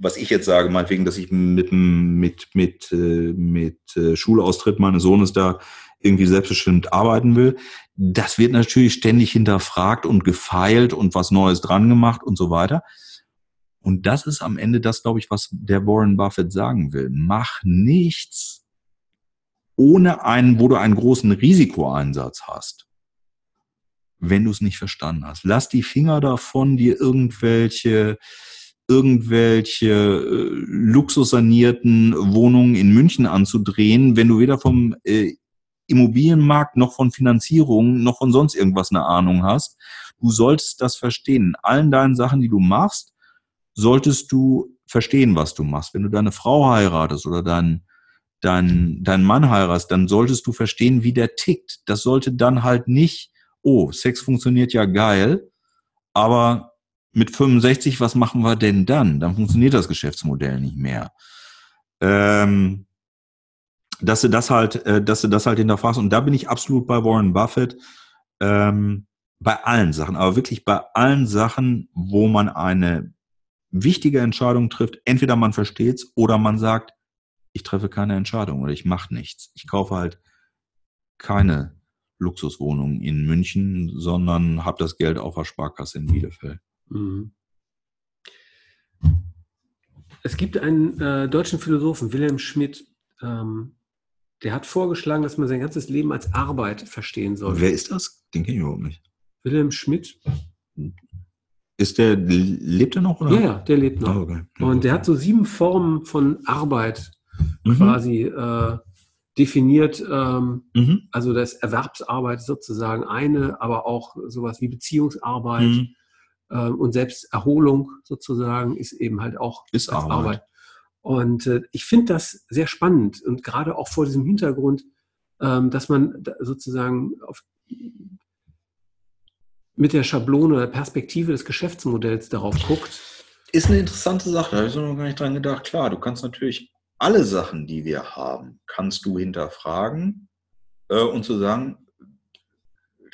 was ich jetzt sage, meinetwegen, dass ich mit, mit, mit, äh, mit äh, Schulaustritt meines Sohnes da irgendwie selbstbestimmt arbeiten will, das wird natürlich ständig hinterfragt und gefeilt und was Neues dran gemacht und so weiter. Und das ist am Ende das, glaube ich, was der Warren Buffett sagen will. Mach nichts ohne einen, wo du einen großen Risikoeinsatz hast, wenn du es nicht verstanden hast. Lass die Finger davon, dir irgendwelche irgendwelche äh, luxussanierten Wohnungen in München anzudrehen, wenn du weder vom äh, Immobilienmarkt noch von Finanzierung noch von sonst irgendwas eine Ahnung hast. Du solltest das verstehen. Allen deinen Sachen, die du machst, solltest du verstehen, was du machst. Wenn du deine Frau heiratest oder deinen dein, dein Mann heiratest, dann solltest du verstehen, wie der tickt. Das sollte dann halt nicht, oh, Sex funktioniert ja geil, aber mit 65, was machen wir denn dann? Dann funktioniert das Geschäftsmodell nicht mehr. Ähm, dass du das halt, äh, dass du das halt hinterfragst. Und da bin ich absolut bei Warren Buffett. Ähm, bei allen Sachen, aber wirklich bei allen Sachen, wo man eine wichtige Entscheidung trifft, entweder man versteht's oder man sagt, ich treffe keine Entscheidung oder ich mache nichts. Ich kaufe halt keine Luxuswohnung in München, sondern habe das Geld auf der Sparkasse in Bielefeld. Mhm. Es gibt einen äh, deutschen Philosophen, Wilhelm Schmidt, ähm, der hat vorgeschlagen, dass man sein ganzes Leben als Arbeit verstehen soll. Wer ist das? Den kenne ich überhaupt nicht. Wilhelm Schmidt. Ist der, lebt er noch? Oder? Ja, ja, der lebt noch. Oh, okay. Und der hat so sieben Formen von Arbeit mhm. quasi äh, definiert. Ähm, mhm. Also das Erwerbsarbeit sozusagen eine, aber auch sowas wie Beziehungsarbeit. Mhm. Ähm, und selbst Erholung sozusagen ist eben halt auch ist Arbeit. Arbeit. Und äh, ich finde das sehr spannend und gerade auch vor diesem Hintergrund, ähm, dass man sozusagen auf, mit der Schablone oder Perspektive des Geschäftsmodells darauf guckt. Ist eine interessante Sache, da habe ich noch gar nicht dran gedacht. Klar, du kannst natürlich alle Sachen, die wir haben, kannst du hinterfragen äh, und zu sagen,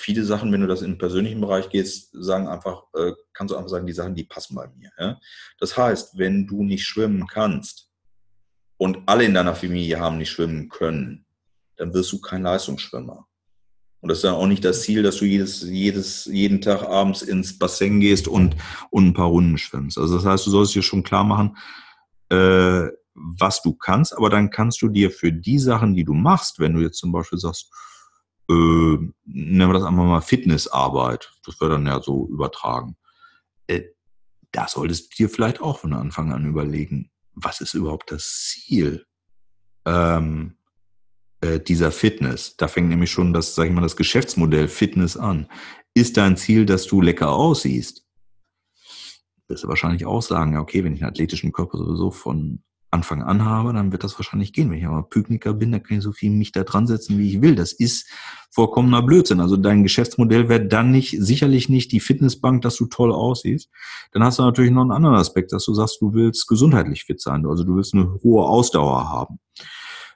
viele Sachen, wenn du das in den persönlichen Bereich gehst, sagen einfach, äh, kannst du einfach sagen, die Sachen, die passen bei mir. Ja? Das heißt, wenn du nicht schwimmen kannst und alle in deiner Familie haben nicht schwimmen können, dann wirst du kein Leistungsschwimmer. Und das ist dann auch nicht das Ziel, dass du jedes, jedes, jeden Tag abends ins Bassin gehst und, und ein paar Runden schwimmst. Also das heißt, du sollst dir schon klar machen, äh, was du kannst, aber dann kannst du dir für die Sachen, die du machst, wenn du jetzt zum Beispiel sagst, äh, nennen wir das einfach mal Fitnessarbeit, das wird dann ja so übertragen, äh, da solltest du dir vielleicht auch von Anfang an überlegen, was ist überhaupt das Ziel ähm, äh, dieser Fitness? Da fängt nämlich schon das, sag ich mal, das Geschäftsmodell Fitness an. Ist dein Ziel, dass du lecker aussiehst? Wirst du wahrscheinlich auch sagen, ja, okay, wenn ich einen athletischen Körper sowieso von Anfang an habe, dann wird das wahrscheinlich gehen. Wenn ich aber Pykniker bin, dann kann ich so viel mich da dran setzen, wie ich will. Das ist vollkommener Blödsinn. Also dein Geschäftsmodell wäre dann nicht, sicherlich nicht die Fitnessbank, dass du toll aussiehst. Dann hast du natürlich noch einen anderen Aspekt, dass du sagst, du willst gesundheitlich fit sein. Also du willst eine hohe Ausdauer haben.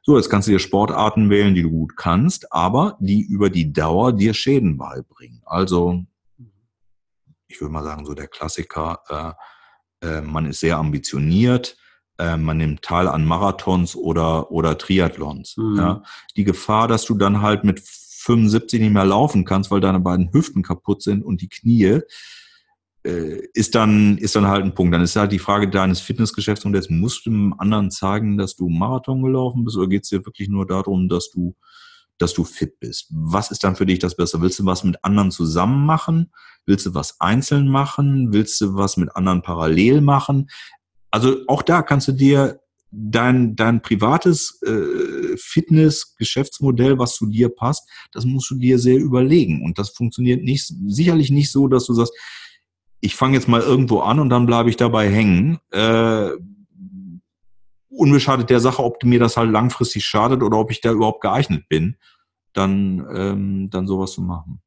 So, jetzt kannst du dir Sportarten wählen, die du gut kannst, aber die über die Dauer dir Schäden beibringen. Also, ich würde mal sagen, so der Klassiker, äh, äh, man ist sehr ambitioniert, äh, man nimmt teil an Marathons oder, oder Triathlons. Mhm. Ja. Die Gefahr, dass du dann halt mit 75 nicht mehr laufen kannst, weil deine beiden Hüften kaputt sind und die Knie, äh, ist dann, ist dann halt ein Punkt. Dann ist halt die Frage deines Fitnessgeschäfts und jetzt musst du dem anderen zeigen, dass du Marathon gelaufen bist oder geht es dir wirklich nur darum, dass du, dass du fit bist? Was ist dann für dich das Beste? Willst du was mit anderen zusammen machen? Willst du was einzeln machen? Willst du was mit anderen parallel machen? Also auch da kannst du dir dein, dein privates äh, Fitness-Geschäftsmodell, was zu dir passt, das musst du dir sehr überlegen. Und das funktioniert nicht, sicherlich nicht so, dass du sagst, ich fange jetzt mal irgendwo an und dann bleibe ich dabei hängen. Äh, unbeschadet der Sache, ob mir das halt langfristig schadet oder ob ich da überhaupt geeignet bin, dann, ähm, dann sowas zu machen.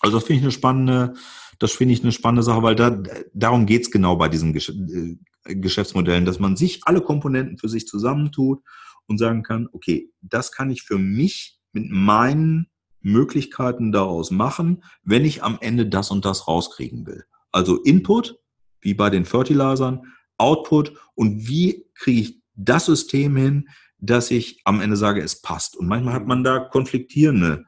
Also das finde ich eine spannende, das finde ich eine spannende Sache, weil da, darum geht's genau bei diesen Gesch äh, Geschäftsmodellen, dass man sich alle Komponenten für sich zusammentut und sagen kann, okay, das kann ich für mich mit meinen Möglichkeiten daraus machen, wenn ich am Ende das und das rauskriegen will. Also Input, wie bei den Fertilizern, Output und wie kriege ich das System hin, dass ich am Ende sage, es passt. Und manchmal hat man da konfliktierende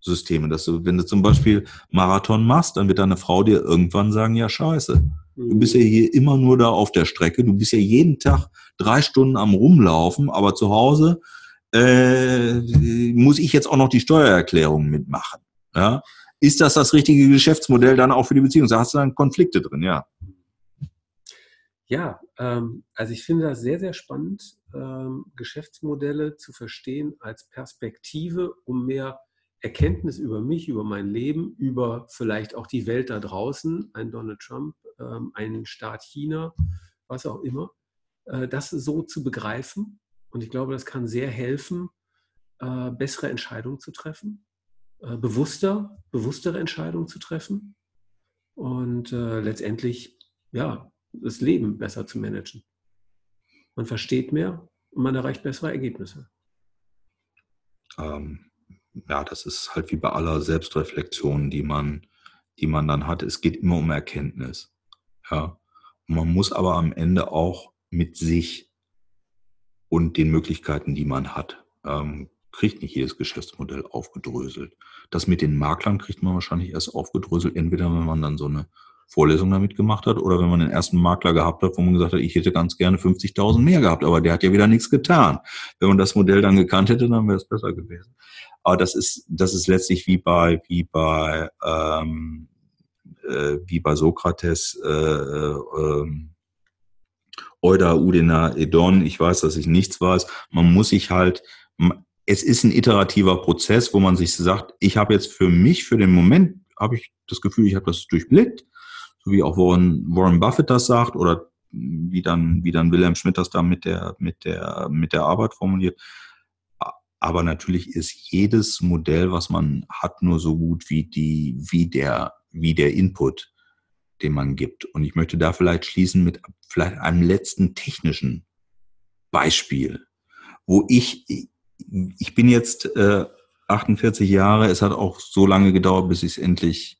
Systeme. Dass du, wenn du zum Beispiel Marathon machst, dann wird deine Frau dir irgendwann sagen, ja scheiße, du bist ja hier immer nur da auf der Strecke, du bist ja jeden Tag drei Stunden am Rumlaufen, aber zu Hause äh, muss ich jetzt auch noch die Steuererklärung mitmachen. Ja? Ist das das richtige Geschäftsmodell dann auch für die Beziehung? Da hast du dann Konflikte drin, ja. Ja, ähm, also ich finde das sehr, sehr spannend, ähm, Geschäftsmodelle zu verstehen als Perspektive, um mehr Erkenntnis über mich, über mein Leben, über vielleicht auch die Welt da draußen, ein Donald Trump, ähm, einen Staat China, was auch immer, äh, das so zu begreifen. Und ich glaube, das kann sehr helfen, äh, bessere Entscheidungen zu treffen, äh, bewusster, bewusstere Entscheidungen zu treffen und letztendlich ja, das Leben besser zu managen. Man versteht mehr und man erreicht bessere Ergebnisse. Ähm, ja, das ist halt wie bei aller Selbstreflexion, die man, die man dann hat. Es geht immer um Erkenntnis. Ja. man muss aber am Ende auch mit sich und den Möglichkeiten, die man hat, ähm, kriegt nicht jedes Geschäftsmodell aufgedröselt. Das mit den Maklern kriegt man wahrscheinlich erst aufgedröselt, entweder wenn man dann so eine Vorlesung damit gemacht hat oder wenn man den ersten Makler gehabt hat, wo man gesagt hat, ich hätte ganz gerne 50.000 mehr gehabt, aber der hat ja wieder nichts getan. Wenn man das Modell dann gekannt hätte, dann wäre es besser gewesen. Aber das ist, das ist letztlich wie bei, wie bei, ähm, äh, wie bei Sokrates, äh, äh, Euda, Udena, Edon. Ich weiß, dass ich nichts weiß. Man muss sich halt, es ist ein iterativer Prozess, wo man sich sagt, ich habe jetzt für mich, für den Moment, habe ich das Gefühl, ich habe das durchblickt, so wie auch Warren, Warren Buffett das sagt oder wie dann, wie dann Wilhelm Schmidt das da mit der, mit der, mit der Arbeit formuliert. Aber natürlich ist jedes Modell, was man hat, nur so gut wie die, wie der, wie der Input, den man gibt. Und ich möchte da vielleicht schließen mit vielleicht einem letzten technischen Beispiel, wo ich, ich bin jetzt äh, 48 Jahre, es hat auch so lange gedauert, bis ich es endlich,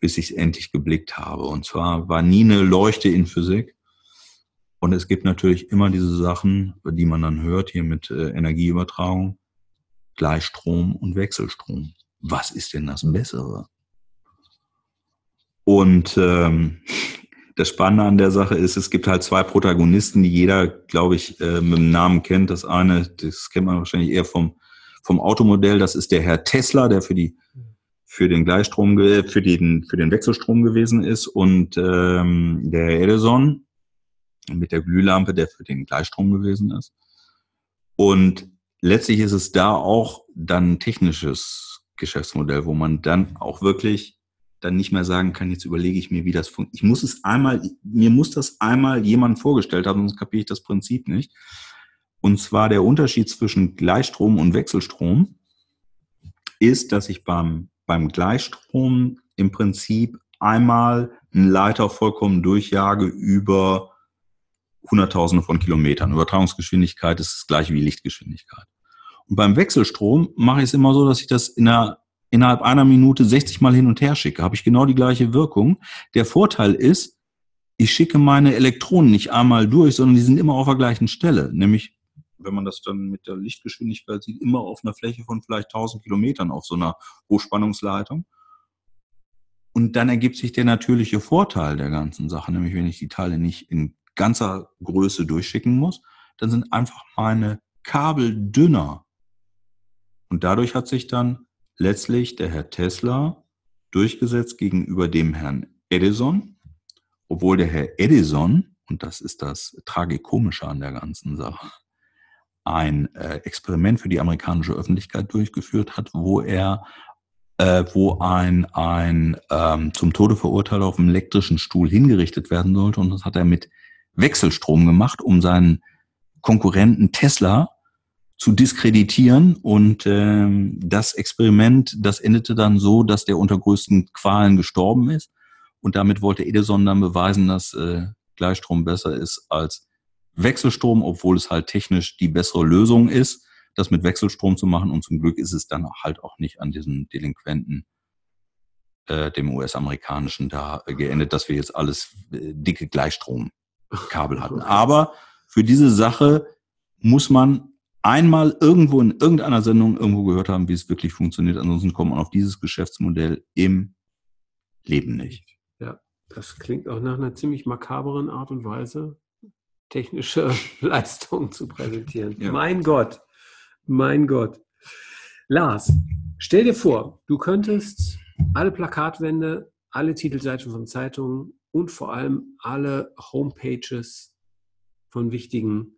bis ich es endlich geblickt habe. Und zwar war nie eine Leuchte in Physik. Und es gibt natürlich immer diese Sachen, die man dann hört hier mit äh, Energieübertragung, Gleichstrom und Wechselstrom. Was ist denn das Bessere? Und ähm, *laughs* das Spannende an der Sache ist, es gibt halt zwei Protagonisten, die jeder, glaube ich, äh, mit dem Namen kennt. Das eine, das kennt man wahrscheinlich eher vom, vom Automodell, das ist der Herr Tesla, der für die für den Gleichstrom, für den, für den Wechselstrom gewesen ist und ähm, der Herr Edison, mit der Glühlampe, der für den Gleichstrom gewesen ist. Und letztlich ist es da auch dann ein technisches Geschäftsmodell, wo man dann auch wirklich dann nicht mehr sagen kann, jetzt überlege ich mir, wie das funktioniert. Ich muss es einmal, mir muss das einmal jemand vorgestellt haben, sonst kapiere ich das Prinzip nicht. Und zwar der Unterschied zwischen Gleichstrom und Wechselstrom ist, dass ich beim, beim Gleichstrom im Prinzip einmal einen Leiter vollkommen durchjage über Hunderttausende von Kilometern. Übertragungsgeschwindigkeit ist das gleiche wie Lichtgeschwindigkeit. Und beim Wechselstrom mache ich es immer so, dass ich das in einer, innerhalb einer Minute 60 Mal hin und her schicke. Habe ich genau die gleiche Wirkung. Der Vorteil ist, ich schicke meine Elektronen nicht einmal durch, sondern die sind immer auf der gleichen Stelle. Nämlich, wenn man das dann mit der Lichtgeschwindigkeit sieht, immer auf einer Fläche von vielleicht 1000 Kilometern auf so einer Hochspannungsleitung. Und dann ergibt sich der natürliche Vorteil der ganzen Sache, nämlich wenn ich die Teile nicht in ganzer Größe durchschicken muss, dann sind einfach meine Kabel dünner. Und dadurch hat sich dann letztlich der Herr Tesla durchgesetzt gegenüber dem Herrn Edison, obwohl der Herr Edison, und das ist das Tragikomische an der ganzen Sache, ein äh, Experiment für die amerikanische Öffentlichkeit durchgeführt hat, wo er äh, wo ein, ein ähm, zum Tode verurteilter auf dem elektrischen Stuhl hingerichtet werden sollte. Und das hat er mit Wechselstrom gemacht, um seinen Konkurrenten Tesla zu diskreditieren. Und ähm, das Experiment, das endete dann so, dass der unter größten Qualen gestorben ist. Und damit wollte Edison dann beweisen, dass äh, Gleichstrom besser ist als Wechselstrom, obwohl es halt technisch die bessere Lösung ist, das mit Wechselstrom zu machen. Und zum Glück ist es dann halt auch nicht an diesen Delinquenten äh, dem US-amerikanischen da äh, geendet, dass wir jetzt alles äh, dicke Gleichstrom Kabel hatten. Aber für diese Sache muss man einmal irgendwo in irgendeiner Sendung irgendwo gehört haben, wie es wirklich funktioniert. Ansonsten kommt man auf dieses Geschäftsmodell im Leben nicht. Ja, das klingt auch nach einer ziemlich makaberen Art und Weise, technische *laughs* Leistungen zu präsentieren. Ja. Mein Gott, mein Gott. Lars, stell dir vor, du könntest alle Plakatwände, alle Titelseiten von Zeitungen und vor allem alle Homepages von wichtigen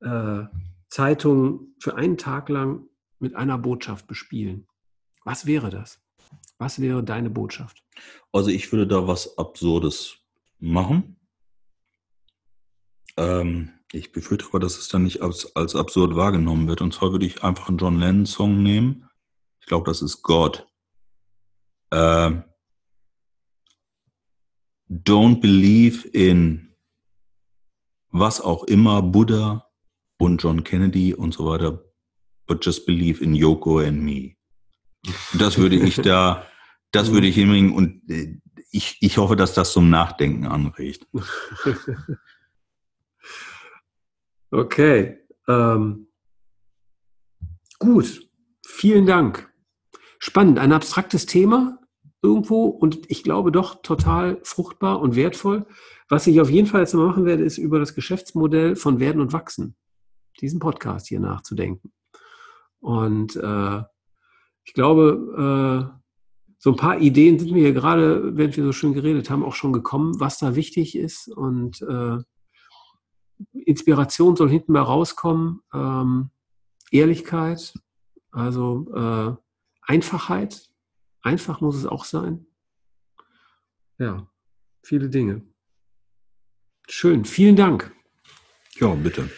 äh, Zeitungen für einen Tag lang mit einer Botschaft bespielen. Was wäre das? Was wäre deine Botschaft? Also ich würde da was Absurdes machen. Ähm, ich befürchte aber, dass es dann nicht als, als absurd wahrgenommen wird. Und zwar würde ich einfach einen John Lennon-Song nehmen. Ich glaube, das ist God. Ähm, don't believe in was auch immer, Buddha und John Kennedy und so weiter, but just believe in Yoko and me. Das würde ich da, das würde ich hinbringen und äh, ich, ich hoffe, dass das zum Nachdenken anregt. *laughs* Okay. Ähm, gut. Vielen Dank. Spannend. Ein abstraktes Thema, irgendwo und ich glaube doch total fruchtbar und wertvoll. Was ich auf jeden Fall jetzt mal machen werde, ist über das Geschäftsmodell von Werden und Wachsen, diesen Podcast hier nachzudenken. Und äh, ich glaube, äh, so ein paar Ideen sind mir hier gerade, während wir so schön geredet haben, auch schon gekommen, was da wichtig ist. Und äh, Inspiration soll hinten mal rauskommen. Ähm, Ehrlichkeit, also äh, Einfachheit, Einfach muss es auch sein. Ja, viele Dinge. Schön, vielen Dank. Ja, bitte.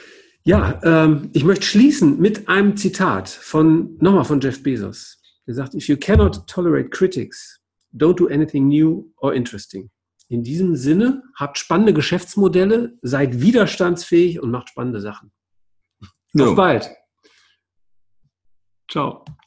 Ja, ähm, ich möchte schließen mit einem Zitat von, nochmal von Jeff Bezos. Der sagt, if you cannot tolerate critics, don't do anything new or interesting. In diesem Sinne, habt spannende Geschäftsmodelle, seid widerstandsfähig und macht spannende Sachen. Jo. Auf bald. Ciao.